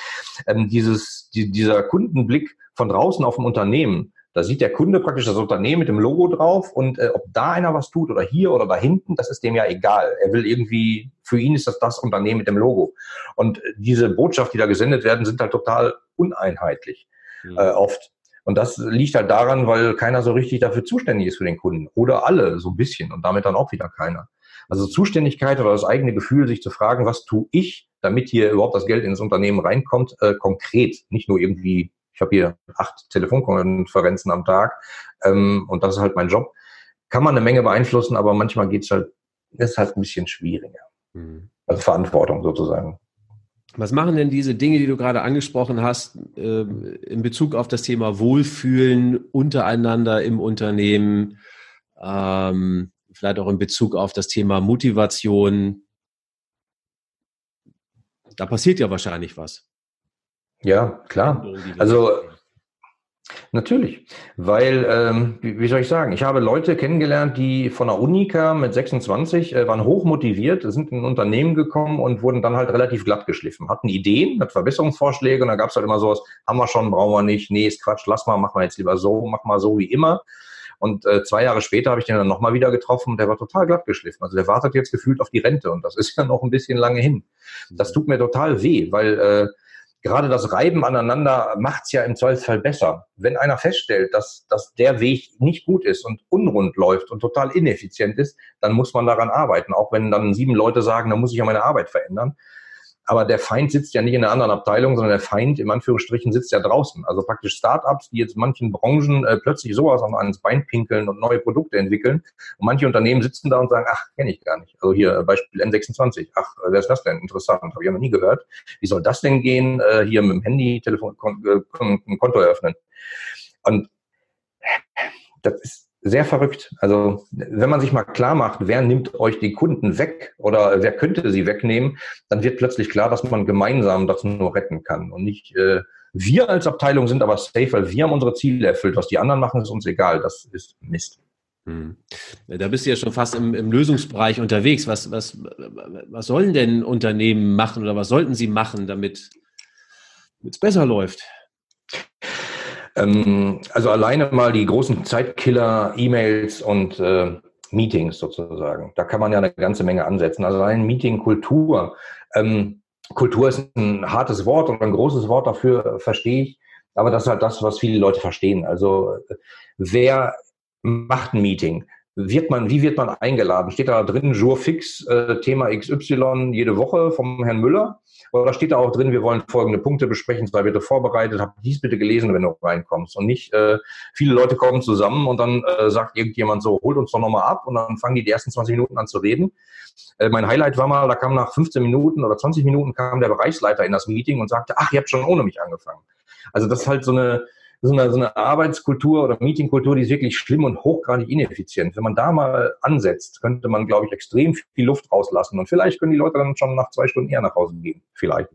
Ähm, dieses, die, dieser Kundenblick von draußen auf dem Unternehmen, da sieht der Kunde praktisch das Unternehmen mit dem Logo drauf und äh, ob da einer was tut oder hier oder da hinten, das ist dem ja egal. Er will irgendwie, für ihn ist das das Unternehmen mit dem Logo. Und äh, diese Botschaft, die da gesendet werden, sind halt total uneinheitlich mhm. äh, oft. Und das liegt halt daran, weil keiner so richtig dafür zuständig ist für den Kunden. Oder alle so ein bisschen und damit dann auch wieder keiner. Also Zuständigkeit oder das eigene Gefühl, sich zu fragen, was tue ich, damit hier überhaupt das Geld ins Unternehmen reinkommt, äh, konkret, nicht nur irgendwie ich habe hier acht Telefonkonferenzen am Tag ähm, und das ist halt mein Job. Kann man eine Menge beeinflussen, aber manchmal geht's halt, ist halt ein bisschen schwieriger. Mhm. Also Verantwortung sozusagen. Was machen denn diese Dinge, die du gerade angesprochen hast, äh, in Bezug auf das Thema Wohlfühlen untereinander im Unternehmen, ähm, vielleicht auch in Bezug auf das Thema Motivation? Da passiert ja wahrscheinlich was. Ja, klar. Also Natürlich, weil, ähm, wie, soll ich sagen, ich habe Leute kennengelernt, die von der Uni kamen mit 26, äh, waren hochmotiviert, sind in ein Unternehmen gekommen und wurden dann halt relativ glatt geschliffen, hatten Ideen, hatten Verbesserungsvorschläge und da gab es halt immer sowas, haben wir schon, brauchen wir nicht, nee, ist Quatsch, lass mal, mach mal jetzt lieber so, mach mal so wie immer. Und äh, zwei Jahre später habe ich den dann nochmal wieder getroffen und der war total glatt geschliffen. Also der wartet jetzt gefühlt auf die Rente und das ist ja noch ein bisschen lange hin. Das tut mir total weh, weil äh, gerade das Reiben aneinander macht's ja im Zweifelsfall besser. Wenn einer feststellt, dass, dass der Weg nicht gut ist und unrund läuft und total ineffizient ist, dann muss man daran arbeiten. Auch wenn dann sieben Leute sagen, dann muss ich ja meine Arbeit verändern. Aber der Feind sitzt ja nicht in einer anderen Abteilung, sondern der Feind im Anführungsstrichen sitzt ja draußen. Also praktisch Startups, die jetzt manchen Branchen äh, plötzlich sowas ans Bein pinkeln und neue Produkte entwickeln. Und manche Unternehmen sitzen da und sagen, ach, kenne ich gar nicht. Also hier Beispiel N26. Ach, wer ist das denn? Interessant, habe ich ja noch nie gehört. Wie soll das denn gehen? Äh, hier mit dem Handy Telefon, äh, ein Konto eröffnen. Und das ist sehr verrückt. Also wenn man sich mal klar macht, wer nimmt euch die Kunden weg oder wer könnte sie wegnehmen, dann wird plötzlich klar, dass man gemeinsam das nur retten kann und nicht äh, wir als Abteilung sind aber safe, weil wir haben unsere Ziele erfüllt. Was die anderen machen, ist uns egal. Das ist Mist. Hm. Da bist du ja schon fast im, im Lösungsbereich unterwegs. Was, was, was sollen denn Unternehmen machen oder was sollten sie machen, damit es besser läuft? Ähm, also alleine mal die großen Zeitkiller, E-Mails und äh, Meetings sozusagen. Da kann man ja eine ganze Menge ansetzen. Also allein Meeting-Kultur. Ähm, Kultur ist ein hartes Wort und ein großes Wort dafür, verstehe ich. Aber das ist halt das, was viele Leute verstehen. Also wer macht ein Meeting? Wird man, wie wird man eingeladen? Steht da drin, Jour fix, äh, Thema XY jede Woche vom Herrn Müller? Oder steht da auch drin, wir wollen folgende Punkte besprechen, zwei bitte vorbereitet, hab dies bitte gelesen, wenn du reinkommst. Und nicht, äh, viele Leute kommen zusammen und dann äh, sagt irgendjemand so, holt uns doch nochmal ab und dann fangen die die ersten 20 Minuten an zu reden. Äh, mein Highlight war mal, da kam nach 15 Minuten oder 20 Minuten kam der Bereichsleiter in das Meeting und sagte, ach, ihr habt schon ohne mich angefangen. Also das ist halt so eine, so eine, so eine Arbeitskultur oder Meetingkultur, die ist wirklich schlimm und hochgradig ineffizient. Wenn man da mal ansetzt, könnte man, glaube ich, extrem viel Luft rauslassen und vielleicht können die Leute dann schon nach zwei Stunden eher nach Hause gehen. Vielleicht.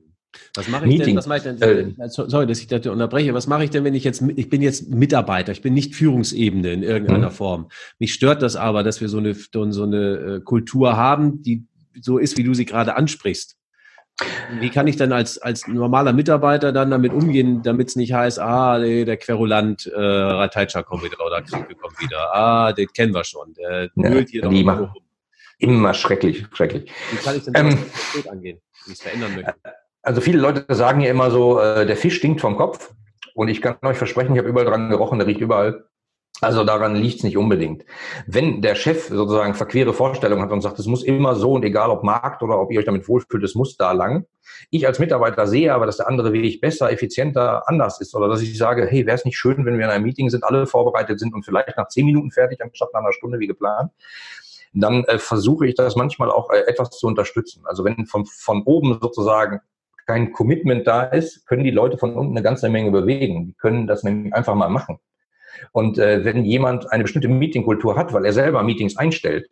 Was mache ich Meeting. denn? Was mache ich denn? Äh, sorry, dass ich das unterbreche. Was mache ich denn, wenn ich jetzt, ich bin jetzt Mitarbeiter, ich bin nicht Führungsebene in irgendeiner mhm. Form. Mich stört das aber, dass wir so eine, so eine äh, Kultur haben, die so ist, wie du sie gerade ansprichst. Wie kann ich dann als, als normaler Mitarbeiter dann damit umgehen, damit es nicht heißt, ah, der Querulant äh, Rateitscher kommt wieder oder Kriege kommt wieder, ah, den kennen wir schon, der ja, hier doch immer rum. Immer schrecklich, schrecklich. Wie kann ich denn ähm, das angehen, wie ich es verändern möchte? Also viele Leute sagen ja immer so, äh, der Fisch stinkt vom Kopf. Und ich kann euch versprechen, ich habe überall dran gerochen, der riecht überall. Also daran liegt es nicht unbedingt. Wenn der Chef sozusagen verquere Vorstellungen hat und sagt, es muss immer so und egal ob Markt oder ob ihr euch damit wohlfühlt, es muss da lang. Ich als Mitarbeiter sehe aber, dass der andere Weg besser, effizienter, anders ist. Oder dass ich sage, hey, wäre es nicht schön, wenn wir in einem Meeting sind, alle vorbereitet sind und vielleicht nach zehn Minuten fertig, anstatt nach einer Stunde wie geplant. Dann äh, versuche ich das manchmal auch äh, etwas zu unterstützen. Also wenn von, von oben sozusagen kein Commitment da ist, können die Leute von unten eine ganze Menge bewegen. Die können das nämlich einfach mal machen. Und äh, wenn jemand eine bestimmte Meetingkultur hat, weil er selber Meetings einstellt,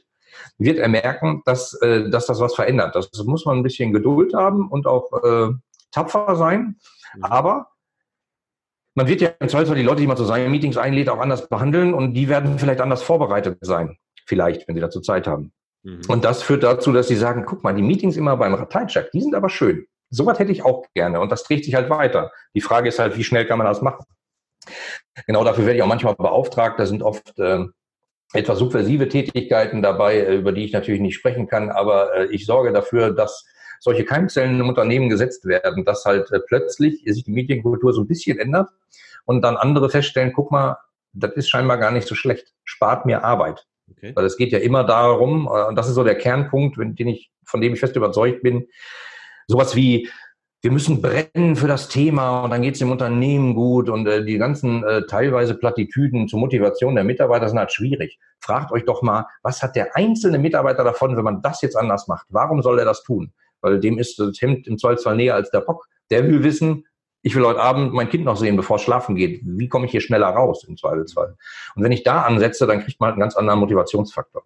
wird er merken, dass, äh, dass das was verändert. Das muss man ein bisschen Geduld haben und auch äh, tapfer sein. Mhm. Aber man wird ja im Zweifelsfall die Leute, die man zu seinen Meetings einlädt, auch anders behandeln und die werden vielleicht anders vorbereitet sein. Vielleicht, wenn sie dazu Zeit haben. Mhm. Und das führt dazu, dass sie sagen, guck mal, die Meetings immer beim Rateitschak, die sind aber schön. Sowas hätte ich auch gerne und das trägt sich halt weiter. Die Frage ist halt, wie schnell kann man das machen? Genau dafür werde ich auch manchmal beauftragt. Da sind oft äh, etwas subversive Tätigkeiten dabei, äh, über die ich natürlich nicht sprechen kann, aber äh, ich sorge dafür, dass solche Keimzellen im Unternehmen gesetzt werden, dass halt äh, plötzlich sich die Medienkultur so ein bisschen ändert und dann andere feststellen, guck mal, das ist scheinbar gar nicht so schlecht, spart mir Arbeit. Okay. Weil es geht ja immer darum, äh, und das ist so der Kernpunkt, den ich, von dem ich fest überzeugt bin, sowas wie wir müssen brennen für das Thema und dann geht es dem Unternehmen gut und äh, die ganzen äh, teilweise Plattitüden zur Motivation der Mitarbeiter sind halt schwierig. Fragt euch doch mal, was hat der einzelne Mitarbeiter davon, wenn man das jetzt anders macht? Warum soll er das tun? Weil dem ist das Hemd im Zweifelsfall näher als der Bock. Der will wissen, ich will heute Abend mein Kind noch sehen, bevor es schlafen geht. Wie komme ich hier schneller raus im Zweifelsfall? Und wenn ich da ansetze, dann kriegt man halt einen ganz anderen Motivationsfaktor.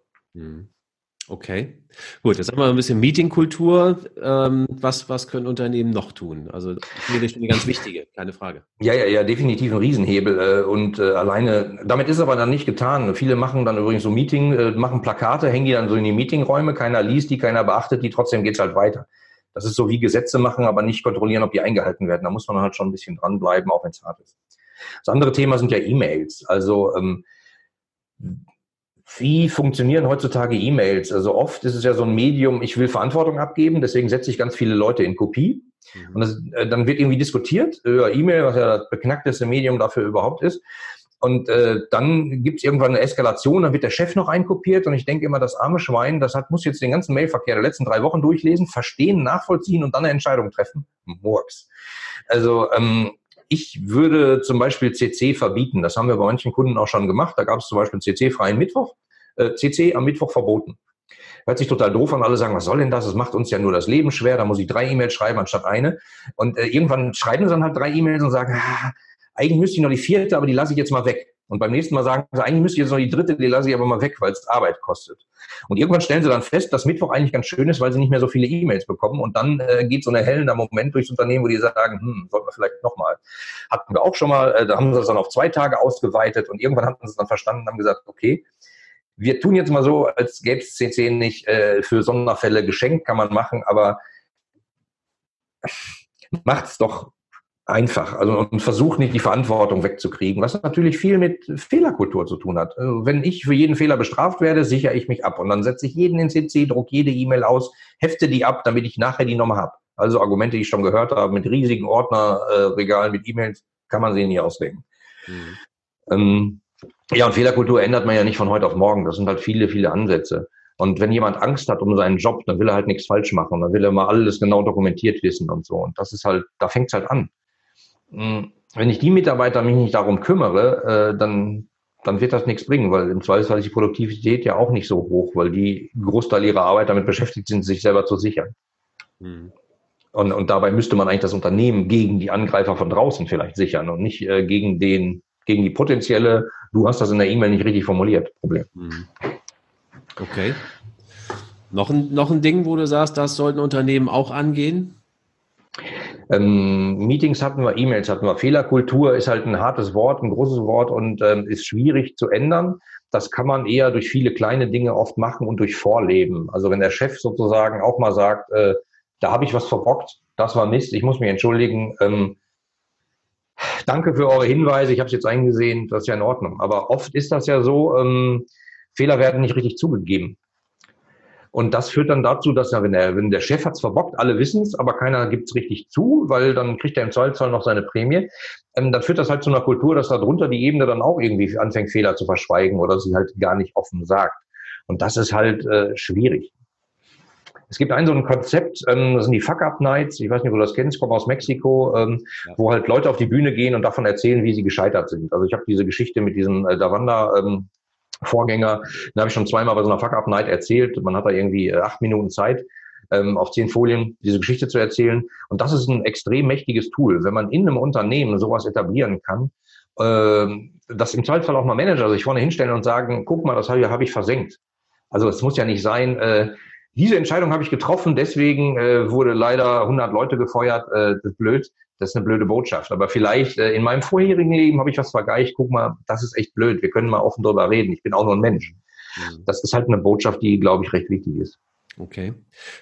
Okay, gut. Jetzt haben wir ein bisschen Meetingkultur. Ähm, was, was können Unternehmen noch tun? Also ist eine ganz wichtige, keine Frage. Ja, ja, ja, definitiv ein Riesenhebel. Äh, und äh, alleine, damit ist aber dann nicht getan. Viele machen dann übrigens so Meeting, äh, machen Plakate, hängen die dann so in die Meetingräume. Keiner liest die, keiner beachtet die. Trotzdem geht's halt weiter. Das ist so wie Gesetze machen, aber nicht kontrollieren, ob die eingehalten werden. Da muss man halt schon ein bisschen dranbleiben, auch wenn es hart ist. Das andere Thema sind ja E-Mails. Also ähm, wie funktionieren heutzutage E-Mails? Also oft ist es ja so ein Medium, ich will Verantwortung abgeben, deswegen setze ich ganz viele Leute in Kopie. Mhm. Und das, äh, dann wird irgendwie diskutiert über E-Mail, was ja das beknackteste Medium dafür überhaupt ist. Und äh, dann gibt es irgendwann eine Eskalation, dann wird der Chef noch einkopiert und ich denke immer, das arme Schwein, das hat, muss jetzt den ganzen Mailverkehr der letzten drei Wochen durchlesen, verstehen, nachvollziehen und dann eine Entscheidung treffen. Murks. Also ähm, ich würde zum Beispiel CC verbieten. Das haben wir bei manchen Kunden auch schon gemacht. Da gab es zum Beispiel CC-freien Mittwoch. Äh, CC am Mittwoch verboten. Hört sich total doof an. Alle sagen, was soll denn das? Es macht uns ja nur das Leben schwer. Da muss ich drei E-Mails schreiben anstatt eine. Und äh, irgendwann schreiben sie dann halt drei E-Mails und sagen, ah, eigentlich müsste ich noch die vierte, aber die lasse ich jetzt mal weg. Und beim nächsten Mal sagen sie, eigentlich müsste ich jetzt noch die dritte, die lasse ich aber mal weg, weil es Arbeit kostet. Und irgendwann stellen sie dann fest, dass Mittwoch eigentlich ganz schön ist, weil sie nicht mehr so viele E-Mails bekommen. Und dann äh, geht so ein erhellender Moment durchs Unternehmen, wo die sagen, hm, sollten wir vielleicht nochmal. Hatten wir auch schon mal, äh, da haben sie das dann auf zwei Tage ausgeweitet und irgendwann hatten sie es dann verstanden und haben gesagt, okay, wir tun jetzt mal so, als gäbe es CC nicht äh, für Sonderfälle geschenkt, kann man machen, aber macht es doch einfach. Also und versucht nicht die Verantwortung wegzukriegen, was natürlich viel mit Fehlerkultur zu tun hat. Also, wenn ich für jeden Fehler bestraft werde, sichere ich mich ab und dann setze ich jeden in CC, druck jede E-Mail aus, hefte die ab, damit ich nachher die nochmal habe. Also Argumente, die ich schon gehört habe, mit riesigen Ordnerregalen, äh, mit E-Mails, kann man sie nie ausdenken. Mhm. Ähm, ja, und Fehlerkultur ändert man ja nicht von heute auf morgen. Das sind halt viele, viele Ansätze. Und wenn jemand Angst hat um seinen Job, dann will er halt nichts falsch machen. Dann will er mal alles genau dokumentiert wissen und so. Und das ist halt, da fängt es halt an. Hm, wenn ich die Mitarbeiter mich nicht darum kümmere, äh, dann, dann wird das nichts bringen, weil im Zweifelsfall ist die Produktivität ja auch nicht so hoch, weil die Großteil ihrer Arbeit damit beschäftigt sind, sich selber zu sichern. Mhm. Und, und dabei müsste man eigentlich das Unternehmen gegen die Angreifer von draußen vielleicht sichern und nicht äh, gegen den, gegen die potenzielle, du hast das in der E-Mail nicht richtig formuliert, Problem. Mhm. Okay. Noch ein, noch ein Ding, wo du sagst, das sollten Unternehmen auch angehen? Ähm, Meetings hatten wir, E-Mails hatten wir. Fehlerkultur ist halt ein hartes Wort, ein großes Wort und ähm, ist schwierig zu ändern. Das kann man eher durch viele kleine Dinge oft machen und durch Vorleben. Also wenn der Chef sozusagen auch mal sagt, äh, da habe ich was verbockt, das war Mist, ich muss mich entschuldigen. Ähm, danke für eure Hinweise, ich habe es jetzt eingesehen, das ist ja in Ordnung. Aber oft ist das ja so, ähm, Fehler werden nicht richtig zugegeben. Und das führt dann dazu, dass er, wenn der, wenn der Chef hat's verbockt, alle wissen es, aber keiner gibt's richtig zu, weil dann kriegt er im Zollzoll noch seine Prämie. Ähm, dann führt das halt zu einer Kultur, dass da drunter die Ebene dann auch irgendwie anfängt, Fehler zu verschweigen oder sie halt gar nicht offen sagt. Und das ist halt äh, schwierig. Es gibt ein so ein Konzept, ähm, das sind die Fuck-Up-Nights, ich weiß nicht, wo du das kennst, komme aus Mexiko, ähm, ja. wo halt Leute auf die Bühne gehen und davon erzählen, wie sie gescheitert sind. Also ich habe diese Geschichte mit diesem äh, Davanda ähm, Vorgänger. Den habe ich schon zweimal bei so einer Fuck-Up-Night erzählt. Man hat da irgendwie äh, acht Minuten Zeit, ähm, auf zehn Folien diese Geschichte zu erzählen. Und das ist ein extrem mächtiges Tool. Wenn man in einem Unternehmen sowas etablieren kann, äh, dass im Zweifelsfall auch mal Manager sich vorne hinstellen und sagen, guck mal, das habe ich, hab ich versenkt. Also es muss ja nicht sein, äh, diese Entscheidung habe ich getroffen, deswegen äh, wurde leider 100 Leute gefeuert, äh, blöd das ist eine blöde Botschaft. Aber vielleicht äh, in meinem vorherigen Leben habe ich was vergleicht. Guck mal, das ist echt blöd. Wir können mal offen darüber reden. Ich bin auch nur ein Mensch. Mhm. Das ist halt eine Botschaft, die, glaube ich, recht wichtig ist. Okay.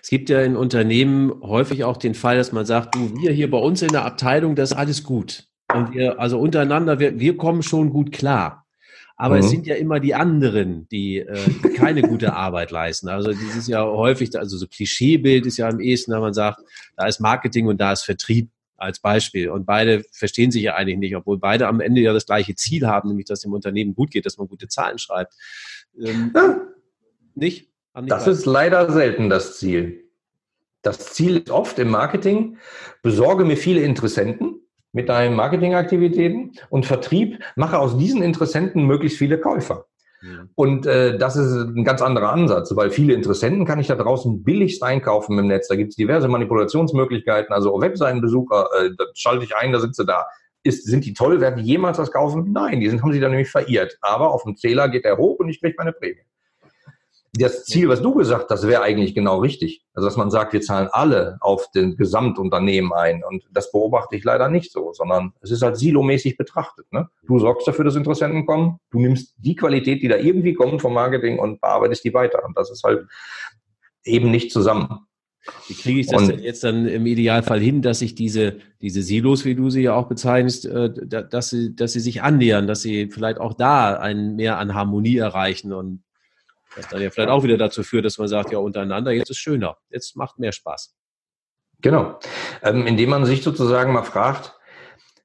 Es gibt ja in Unternehmen häufig auch den Fall, dass man sagt, du, wir hier bei uns in der Abteilung, das ist alles gut. Und wir, also untereinander, wir, wir kommen schon gut klar. Aber mhm. es sind ja immer die anderen, die, äh, die keine gute Arbeit leisten. Also das ist ja häufig, also so Klischeebild ist ja am ehesten, wenn man sagt, da ist Marketing und da ist Vertrieb als Beispiel. Und beide verstehen sich ja eigentlich nicht, obwohl beide am Ende ja das gleiche Ziel haben, nämlich dass dem Unternehmen gut geht, dass man gute Zahlen schreibt. Ähm, ja. Nicht? nicht? Das ist leider selten das Ziel. Das Ziel ist oft im Marketing, besorge mir viele Interessenten mit deinen Marketingaktivitäten und Vertrieb, mache aus diesen Interessenten möglichst viele Käufer. Und äh, das ist ein ganz anderer Ansatz, weil viele Interessenten kann ich da draußen billigst einkaufen im Netz. Da gibt es diverse Manipulationsmöglichkeiten. Also Webseitenbesucher, äh, da schalte ich ein, da sie da. Ist, sind die toll? Werden die jemals was kaufen? Nein, die sind, haben sie dann nämlich verirrt. Aber auf dem Zähler geht er hoch und ich kriege meine Prämie das Ziel, was du gesagt hast, wäre eigentlich genau richtig. Also dass man sagt, wir zahlen alle auf den Gesamtunternehmen ein. Und das beobachte ich leider nicht so, sondern es ist halt silomäßig betrachtet. Ne? Du sorgst dafür, dass Interessenten kommen, du nimmst die Qualität, die da irgendwie kommt vom Marketing und bearbeitest die weiter. Und das ist halt eben nicht zusammen. Wie kriege ich das und, denn jetzt dann im Idealfall hin, dass sich diese, diese Silos, wie du sie ja auch bezeichnest, äh, dass sie, dass sie sich annähern, dass sie vielleicht auch da ein mehr an Harmonie erreichen und was dann ja vielleicht auch wieder dazu führt, dass man sagt, ja, untereinander, jetzt ist schöner, jetzt macht mehr Spaß. Genau. Ähm, indem man sich sozusagen mal fragt,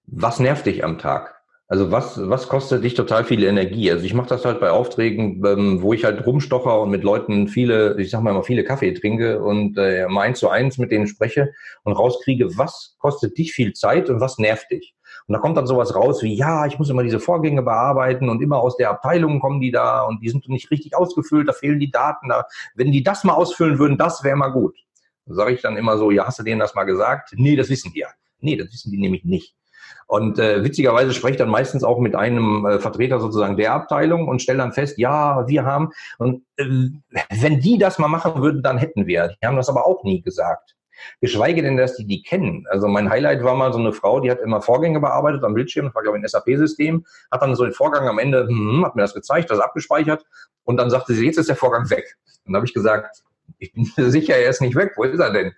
was nervt dich am Tag? Also was, was kostet dich total viel Energie? Also ich mache das halt bei Aufträgen, ähm, wo ich halt rumstocher und mit Leuten viele, ich sag mal immer viele Kaffee trinke und äh, eins zu eins mit denen spreche und rauskriege, was kostet dich viel Zeit und was nervt dich? Und da kommt dann sowas raus wie, ja, ich muss immer diese Vorgänge bearbeiten und immer aus der Abteilung kommen die da und die sind nicht richtig ausgefüllt, da fehlen die Daten. Da. Wenn die das mal ausfüllen würden, das wäre mal gut. Sage ich dann immer so, ja, hast du denen das mal gesagt? Nee, das wissen die ja. Nee, das wissen die nämlich nicht. Und äh, witzigerweise spreche ich dann meistens auch mit einem äh, Vertreter sozusagen der Abteilung und stelle dann fest, ja, wir haben, und äh, wenn die das mal machen würden, dann hätten wir. Die haben das aber auch nie gesagt. Geschweige denn, dass die die kennen. Also mein Highlight war mal so eine Frau, die hat immer Vorgänge bearbeitet am Bildschirm, das war glaube ich ein SAP-System, hat dann so den Vorgang am Ende, hm, hat mir das gezeigt, das abgespeichert und dann sagte sie, jetzt ist der Vorgang weg. Und dann habe ich gesagt, ich bin sicher, er ist nicht weg. Wo ist er denn?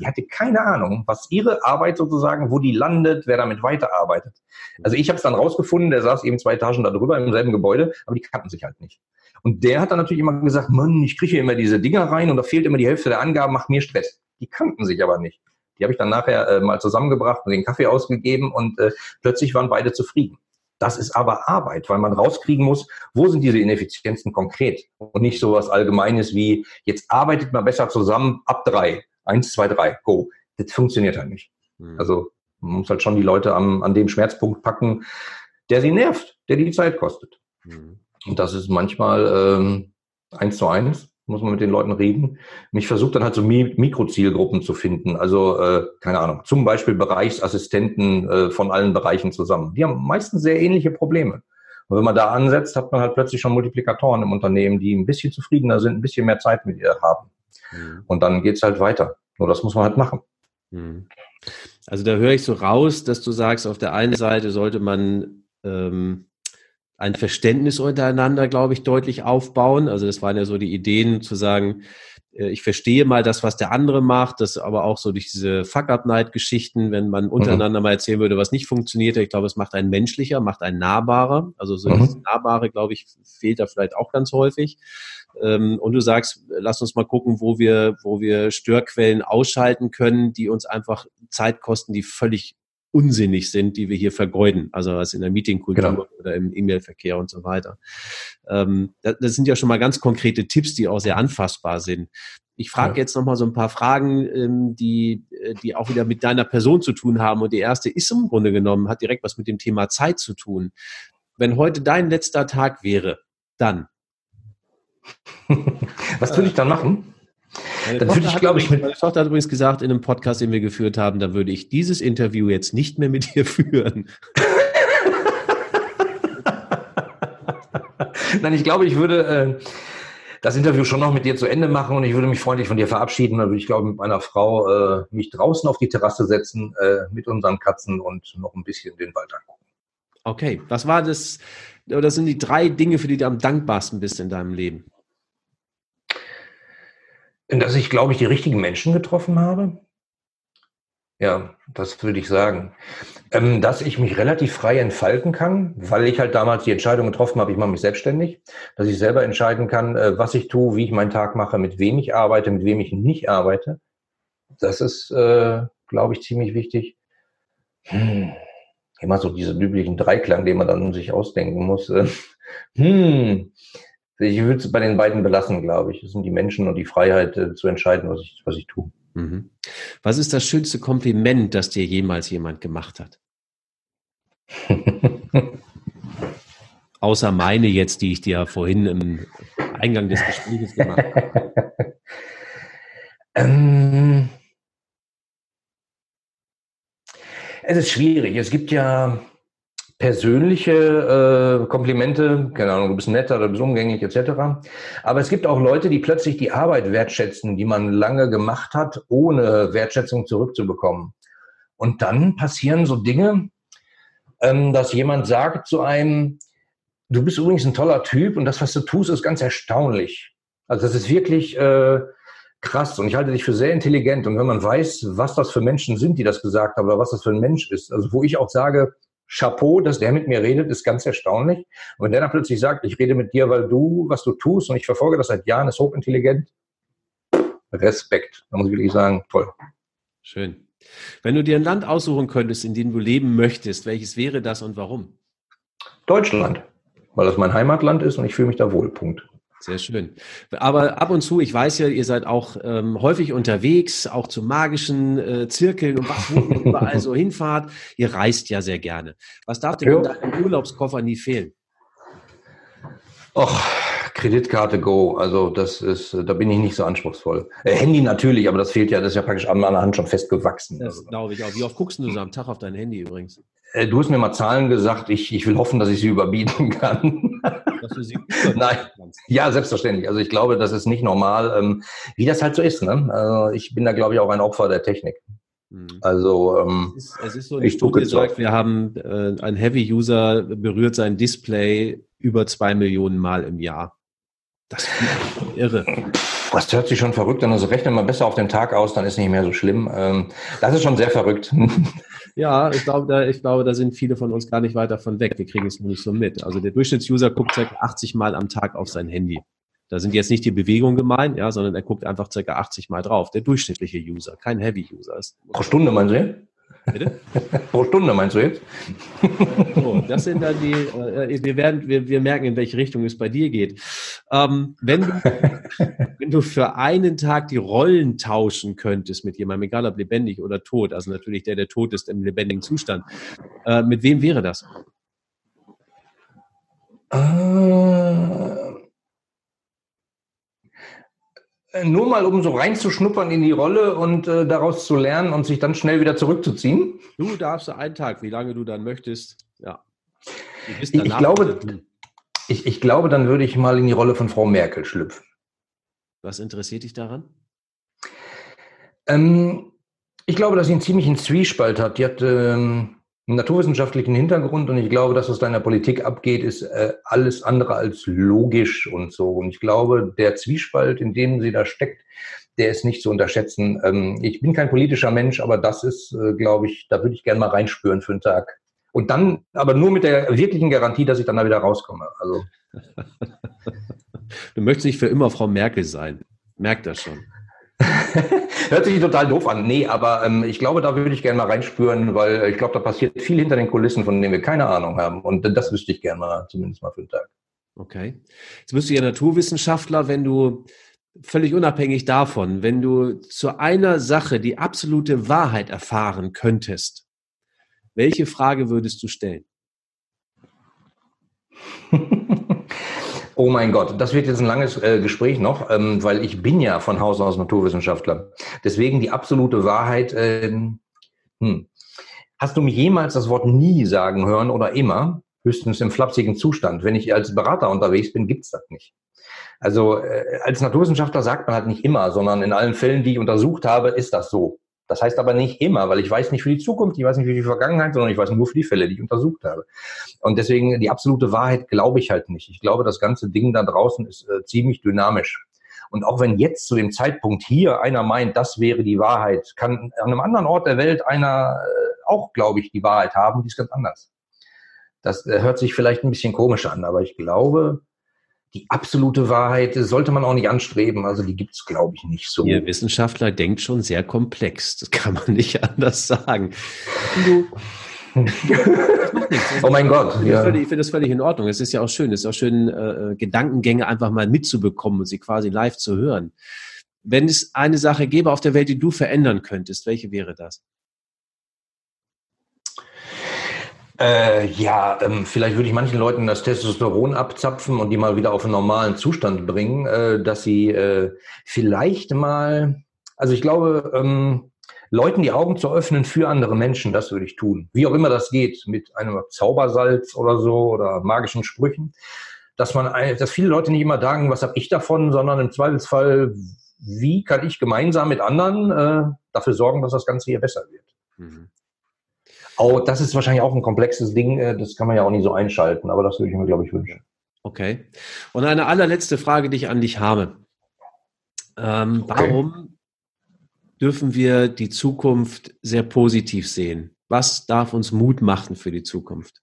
Die hatte keine Ahnung, was ihre Arbeit sozusagen, wo die landet, wer damit weiterarbeitet. Also ich habe es dann rausgefunden, der saß eben zwei Etagen da drüber im selben Gebäude, aber die kannten sich halt nicht. Und der hat dann natürlich immer gesagt, Mann, ich kriege hier immer diese Dinger rein und da fehlt immer die Hälfte der Angaben, macht mir Stress. Die kannten sich aber nicht. Die habe ich dann nachher äh, mal zusammengebracht und den Kaffee ausgegeben und äh, plötzlich waren beide zufrieden. Das ist aber Arbeit, weil man rauskriegen muss, wo sind diese Ineffizienzen konkret und nicht so was Allgemeines wie, jetzt arbeitet man besser zusammen ab drei. Eins, zwei, drei, go. Das funktioniert halt nicht. Mhm. Also man muss halt schon die Leute am, an dem Schmerzpunkt packen, der sie nervt, der die Zeit kostet. Mhm. Und das ist manchmal ähm, eins zu eins muss man mit den Leuten reden. Und ich versuche dann halt so Mikrozielgruppen zu finden. Also, äh, keine Ahnung, zum Beispiel Bereichsassistenten äh, von allen Bereichen zusammen. Die haben meistens sehr ähnliche Probleme. Und wenn man da ansetzt, hat man halt plötzlich schon Multiplikatoren im Unternehmen, die ein bisschen zufriedener sind, ein bisschen mehr Zeit mit ihr haben. Mhm. Und dann geht's halt weiter. Nur das muss man halt machen. Mhm. Also da höre ich so raus, dass du sagst, auf der einen Seite sollte man ähm, ein Verständnis untereinander, glaube ich, deutlich aufbauen. Also das waren ja so die Ideen zu sagen, äh, ich verstehe mal das, was der andere macht, das aber auch so durch diese Fuck-Up-Night-Geschichten, wenn man mhm. untereinander mhm. mal erzählen würde, was nicht funktioniert, ich glaube, es macht einen menschlicher, macht einen nahbarer. Also so mhm. das Nahbare, glaube ich, fehlt da vielleicht auch ganz häufig. Ähm, und du sagst, lass uns mal gucken, wo wir, wo wir Störquellen ausschalten können, die uns einfach Zeit kosten, die völlig unsinnig sind, die wir hier vergeuden, also was in der Meetingkultur genau. oder im E-Mail-Verkehr und so weiter. Ähm, das, das, sind ja schon mal ganz konkrete Tipps, die auch sehr anfassbar sind. Ich frage ja. jetzt noch mal so ein paar Fragen, ähm, die, äh, die auch wieder mit deiner Person zu tun haben. Und die erste ist im Grunde genommen, hat direkt was mit dem Thema Zeit zu tun. Wenn heute dein letzter Tag wäre, dann. was würde ich dann machen? Meine dann würde ich, glaube ich, mit. Meine Tochter hat übrigens gesagt in einem Podcast, den wir geführt haben, da würde ich dieses Interview jetzt nicht mehr mit dir führen. Nein, ich glaube, ich würde äh, das Interview schon noch mit dir zu Ende machen und ich würde mich freundlich von dir verabschieden. Dann würde ich, glaube mit meiner Frau äh, mich draußen auf die Terrasse setzen äh, mit unseren Katzen und noch ein bisschen den Wald angucken. Okay, was war das? Oder sind die drei Dinge, für die du am dankbarsten bist in deinem Leben? Dass ich, glaube ich, die richtigen Menschen getroffen habe. Ja, das würde ich sagen. Ähm, dass ich mich relativ frei entfalten kann, weil ich halt damals die Entscheidung getroffen habe, ich mache mich selbstständig, dass ich selber entscheiden kann, äh, was ich tue, wie ich meinen Tag mache, mit wem ich arbeite, mit wem ich nicht arbeite. Das ist, äh, glaube ich, ziemlich wichtig. Hm. Immer so diese üblichen Dreiklang, den man dann sich ausdenken muss. hm. Ich würde es bei den beiden belassen, glaube ich. Das sind die Menschen und die Freiheit äh, zu entscheiden, was ich, was ich tue. Mhm. Was ist das schönste Kompliment, das dir jemals jemand gemacht hat? Außer meine jetzt, die ich dir vorhin im Eingang des Gesprächs gemacht habe. ähm, es ist schwierig. Es gibt ja persönliche äh, Komplimente, keine Ahnung, du bist netter du bist umgänglich etc. Aber es gibt auch Leute, die plötzlich die Arbeit wertschätzen, die man lange gemacht hat, ohne Wertschätzung zurückzubekommen. Und dann passieren so Dinge, ähm, dass jemand sagt zu einem, du bist übrigens ein toller Typ und das, was du tust, ist ganz erstaunlich. Also das ist wirklich äh, krass und ich halte dich für sehr intelligent. Und wenn man weiß, was das für Menschen sind, die das gesagt haben, oder was das für ein Mensch ist, also wo ich auch sage, Chapeau, dass der mit mir redet, ist ganz erstaunlich. Und wenn der dann plötzlich sagt, ich rede mit dir, weil du, was du tust, und ich verfolge das seit Jahren, ist hochintelligent. Respekt. Da muss ich wirklich sagen, toll. Schön. Wenn du dir ein Land aussuchen könntest, in dem du leben möchtest, welches wäre das und warum? Deutschland, weil das mein Heimatland ist und ich fühle mich da wohl. Punkt. Sehr schön. Aber ab und zu, ich weiß ja, ihr seid auch ähm, häufig unterwegs, auch zu magischen äh, Zirkeln und was, wo ihr überall so hinfahrt. Ihr reist ja sehr gerne. Was darf denn in deinem Urlaubskoffer nie fehlen? Och, Kreditkarte Go, also das ist, da bin ich nicht so anspruchsvoll. Äh, Handy natürlich, aber das fehlt ja, das ist ja praktisch an meiner Hand schon festgewachsen. Das also. glaube ich auch. Wie oft guckst du so am Tag auf dein Handy übrigens? Äh, du hast mir mal Zahlen gesagt, ich, ich will hoffen, dass ich sie überbieten kann. Sie Nein. Ja, selbstverständlich. Also ich glaube, das ist nicht normal, ähm, wie das halt so ist. Ne? Also ich bin da, glaube ich, auch ein Opfer der Technik. Mhm. Also ähm, es, ist, es ist so, eine Studie sagt, wir haben äh, ein Heavy-User berührt sein Display über zwei Millionen Mal im Jahr. Das ist irre. Das hört sich schon verrückt an. Also rechne mal besser auf den Tag aus, dann ist nicht mehr so schlimm. Ähm, das ist schon sehr verrückt. Ja, ich glaube, da, ich glaube, da sind viele von uns gar nicht weit davon weg. Wir kriegen es nur nicht so mit. Also der Durchschnittsuser guckt ca. 80 Mal am Tag auf sein Handy. Da sind jetzt nicht die Bewegungen gemeint, ja, sondern er guckt einfach ca. 80 Mal drauf. Der durchschnittliche User, kein Heavy-User. Pro Stunde, meinen Sie? Bitte? Pro Stunde meinst du jetzt? So, das sind dann die, äh, wir werden, wir, wir merken, in welche Richtung es bei dir geht. Ähm, wenn, du, wenn du für einen Tag die Rollen tauschen könntest mit jemandem, egal ob lebendig oder tot, also natürlich der, der tot ist im lebendigen Zustand, äh, mit wem wäre das? Äh, nur mal, um so reinzuschnuppern in die Rolle und äh, daraus zu lernen und sich dann schnell wieder zurückzuziehen? Du darfst einen Tag, wie lange du dann möchtest. Ja. Ich, ich, glaube, ich, ich glaube, dann würde ich mal in die Rolle von Frau Merkel schlüpfen. Was interessiert dich daran? Ähm, Ich glaube, dass sie einen ziemlichen Zwiespalt hat. Die hat ähm, einen naturwissenschaftlichen Hintergrund und ich glaube, dass was da in der Politik abgeht, ist äh, alles andere als logisch und so. Und ich glaube, der Zwiespalt, in dem sie da steckt, der ist nicht zu unterschätzen. Ähm, ich bin kein politischer Mensch, aber das ist, äh, glaube ich, da würde ich gerne mal reinspüren für einen Tag. Und dann, aber nur mit der wirklichen Garantie, dass ich dann da wieder rauskomme. Also. du möchtest nicht für immer Frau Merkel sein. Merkt das schon. Hört sich total doof an. Nee, aber ähm, ich glaube, da würde ich gerne mal reinspüren, weil ich glaube, da passiert viel hinter den Kulissen, von denen wir keine Ahnung haben. Und das wüsste ich gerne mal, zumindest mal für einen Tag. Okay. Jetzt bist du ja Naturwissenschaftler, wenn du völlig unabhängig davon, wenn du zu einer Sache die absolute Wahrheit erfahren könntest, welche Frage würdest du stellen? Oh mein Gott, das wird jetzt ein langes äh, Gespräch noch, ähm, weil ich bin ja von Haus aus Naturwissenschaftler. Deswegen die absolute Wahrheit. Ähm, hm. Hast du mich jemals das Wort nie sagen hören oder immer? Höchstens im flapsigen Zustand. Wenn ich als Berater unterwegs bin, gibt's das nicht. Also äh, als Naturwissenschaftler sagt man halt nicht immer, sondern in allen Fällen, die ich untersucht habe, ist das so. Das heißt aber nicht immer, weil ich weiß nicht für die Zukunft, ich weiß nicht für die Vergangenheit, sondern ich weiß nur für die Fälle, die ich untersucht habe. Und deswegen die absolute Wahrheit glaube ich halt nicht. Ich glaube, das ganze Ding da draußen ist äh, ziemlich dynamisch. Und auch wenn jetzt zu dem Zeitpunkt hier einer meint, das wäre die Wahrheit, kann an einem anderen Ort der Welt einer äh, auch, glaube ich, die Wahrheit haben, die ist ganz anders. Das äh, hört sich vielleicht ein bisschen komisch an, aber ich glaube, die absolute Wahrheit sollte man auch nicht anstreben. Also die gibt es, glaube ich, nicht so. Ihr Wissenschaftler denkt schon sehr komplex. Das kann man nicht anders sagen. Du, oh mein Gott. Ja. Ich finde das völlig in Ordnung. Es ist ja auch schön. Es ist auch schön, äh, Gedankengänge einfach mal mitzubekommen und sie quasi live zu hören. Wenn es eine Sache gäbe auf der Welt, die du verändern könntest, welche wäre das? Äh, ja, ähm, vielleicht würde ich manchen Leuten das Testosteron abzapfen und die mal wieder auf einen normalen Zustand bringen, äh, dass sie äh, vielleicht mal, also ich glaube, ähm, Leuten die Augen zu öffnen für andere Menschen, das würde ich tun. Wie auch immer das geht, mit einem Zaubersalz oder so oder magischen Sprüchen, dass man, dass viele Leute nicht immer sagen, was habe ich davon, sondern im Zweifelsfall, wie kann ich gemeinsam mit anderen äh, dafür sorgen, dass das Ganze hier besser wird. Mhm. Auch, das ist wahrscheinlich auch ein komplexes Ding, äh, das kann man ja auch nicht so einschalten, aber das würde ich mir, glaube ich, wünschen. Okay. Und eine allerletzte Frage, die ich an dich habe. Ähm, okay. Warum dürfen wir die Zukunft sehr positiv sehen? Was darf uns Mut machen für die Zukunft?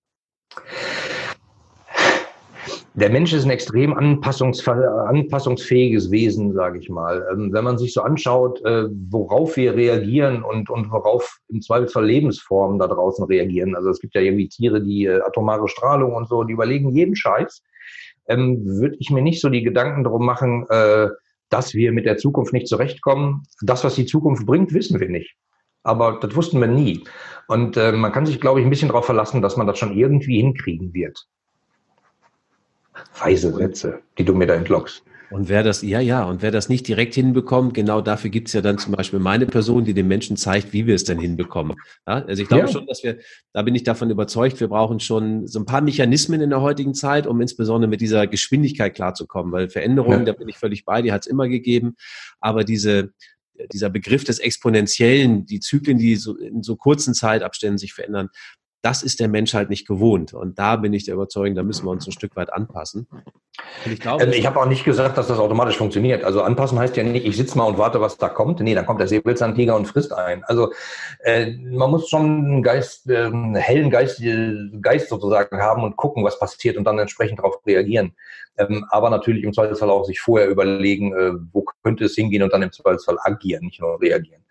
Der Mensch ist ein extrem anpassungsfähiges Wesen, sage ich mal. Ähm, wenn man sich so anschaut, äh, worauf wir reagieren und, und worauf im Zweifelsfall Lebensformen da draußen reagieren. Also es gibt ja irgendwie Tiere, die äh, atomare Strahlung und so, die überlegen jeden Scheiß. Ähm, Würde ich mir nicht so die Gedanken darum machen, äh, dass wir mit der Zukunft nicht zurechtkommen. Das, was die Zukunft bringt, wissen wir nicht. Aber das wussten wir nie. Und man kann sich, glaube ich, ein bisschen darauf verlassen, dass man das schon irgendwie hinkriegen wird weise Sätze, die du mir da entlockst. Und wer das, ja, ja, und wer das nicht direkt hinbekommt, genau dafür gibt es ja dann zum Beispiel meine Person, die den Menschen zeigt, wie wir es denn hinbekommen. Ja, also ich glaube ja. schon, dass wir, da bin ich davon überzeugt, wir brauchen schon so ein paar Mechanismen in der heutigen Zeit, um insbesondere mit dieser Geschwindigkeit klarzukommen, weil Veränderungen, ja. da bin ich völlig bei, die hat es immer gegeben, aber diese, dieser Begriff des Exponentiellen, die Zyklen, die so in so kurzen Zeitabständen sich verändern, das ist der Mensch halt nicht gewohnt. Und da bin ich der Überzeugung, da müssen wir uns ein Stück weit anpassen. ich, glaube, ähm, ich habe auch nicht gesagt, dass das automatisch funktioniert. Also anpassen heißt ja nicht, ich sitze mal und warte, was da kommt. Nee, dann kommt der Säbelzahntiger und frisst ein. Also äh, man muss schon einen Geist, äh, einen hellen Geist, Geist sozusagen haben und gucken, was passiert und dann entsprechend darauf reagieren. Ähm, aber natürlich im Zweifelsfall auch sich vorher überlegen, äh, wo könnte es hingehen und dann im Zweifelsfall agieren, nicht nur reagieren.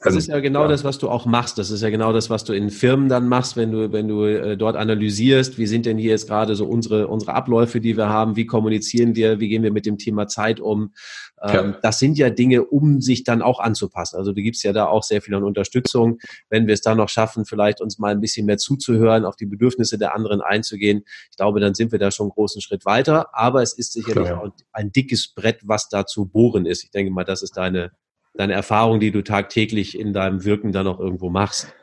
Das ist ja genau ja. das, was du auch machst. Das ist ja genau das, was du in Firmen dann machst, wenn du, wenn du äh, dort analysierst, wie sind denn hier jetzt gerade so unsere, unsere Abläufe, die wir haben, wie kommunizieren wir, wie gehen wir mit dem Thema Zeit um. Ähm, ja. Das sind ja Dinge, um sich dann auch anzupassen. Also du gibst ja da auch sehr viel an Unterstützung. Wenn wir es dann noch schaffen, vielleicht uns mal ein bisschen mehr zuzuhören, auf die Bedürfnisse der anderen einzugehen, ich glaube, dann sind wir da schon einen großen Schritt weiter. Aber es ist sicherlich Klar, auch ein dickes Brett, was da zu bohren ist. Ich denke mal, das ist deine, deine Erfahrung, die du tagtäglich in deinem Wirken dann auch irgendwo machst.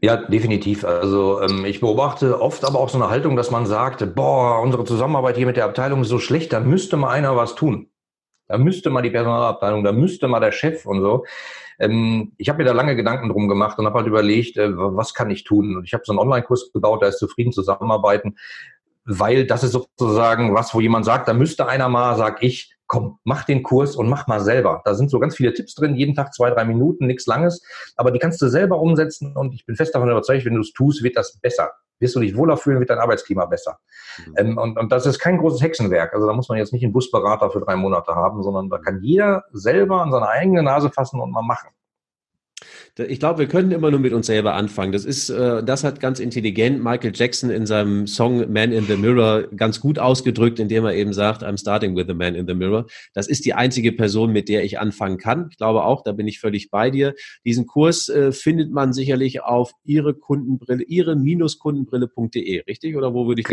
Ja, definitiv. Also ähm, ich beobachte oft aber auch so eine Haltung, dass man sagt, boah, unsere Zusammenarbeit hier mit der Abteilung ist so schlecht, da müsste mal einer was tun. Da müsste mal die Personalabteilung, da müsste mal der Chef und so. Ähm, ich habe mir da lange Gedanken drum gemacht und habe halt überlegt, äh, was kann ich tun? Und ich habe so einen Online-Kurs gebaut, da ist zufrieden zusammenarbeiten, weil das ist sozusagen was, wo jemand sagt, da müsste einer mal, sag ich, komm, mach den Kurs und mach mal selber. Da sind so ganz viele Tipps drin, jeden Tag zwei, drei Minuten, nichts Langes, aber die kannst du selber umsetzen und ich bin fest davon überzeugt, wenn du es tust, wird das besser. Wirst du dich wohler fühlen, wird dein Arbeitsklima besser. Mhm. Ähm, und, und das ist kein großes Hexenwerk. Also da muss man jetzt nicht einen Busberater für drei Monate haben, sondern da kann jeder selber an seine eigene Nase fassen und mal machen. Ich glaube, wir können immer nur mit uns selber anfangen. Das ist, äh, das hat ganz intelligent Michael Jackson in seinem Song Man in the Mirror ganz gut ausgedrückt, indem er eben sagt, I'm starting with the Man in the Mirror. Das ist die einzige Person, mit der ich anfangen kann. Ich glaube auch, da bin ich völlig bei dir. Diesen Kurs äh, findet man sicherlich auf ihre Kundenbrille, ihre-kundenbrille.de, richtig? Oder wo würde ich,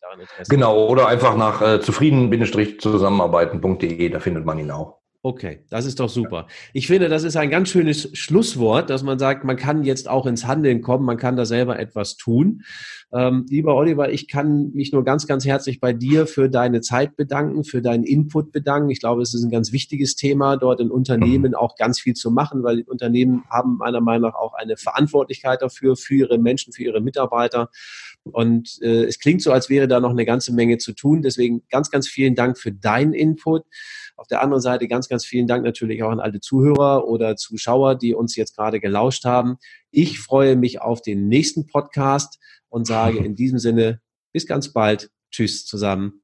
daran Genau, oder einfach nach äh, zufrieden-zusammenarbeiten.de, da findet man ihn auch. Okay, das ist doch super. Ich finde, das ist ein ganz schönes Schlusswort, dass man sagt, man kann jetzt auch ins Handeln kommen, man kann da selber etwas tun. Ähm, lieber Oliver, ich kann mich nur ganz, ganz herzlich bei dir für deine Zeit bedanken, für deinen Input bedanken. Ich glaube, es ist ein ganz wichtiges Thema, dort in Unternehmen auch ganz viel zu machen, weil Unternehmen haben meiner Meinung nach auch eine Verantwortlichkeit dafür, für ihre Menschen, für ihre Mitarbeiter. Und äh, es klingt so, als wäre da noch eine ganze Menge zu tun. Deswegen ganz, ganz vielen Dank für deinen Input. Auf der anderen Seite ganz, ganz vielen Dank natürlich auch an alle Zuhörer oder Zuschauer, die uns jetzt gerade gelauscht haben. Ich freue mich auf den nächsten Podcast und sage in diesem Sinne bis ganz bald. Tschüss zusammen.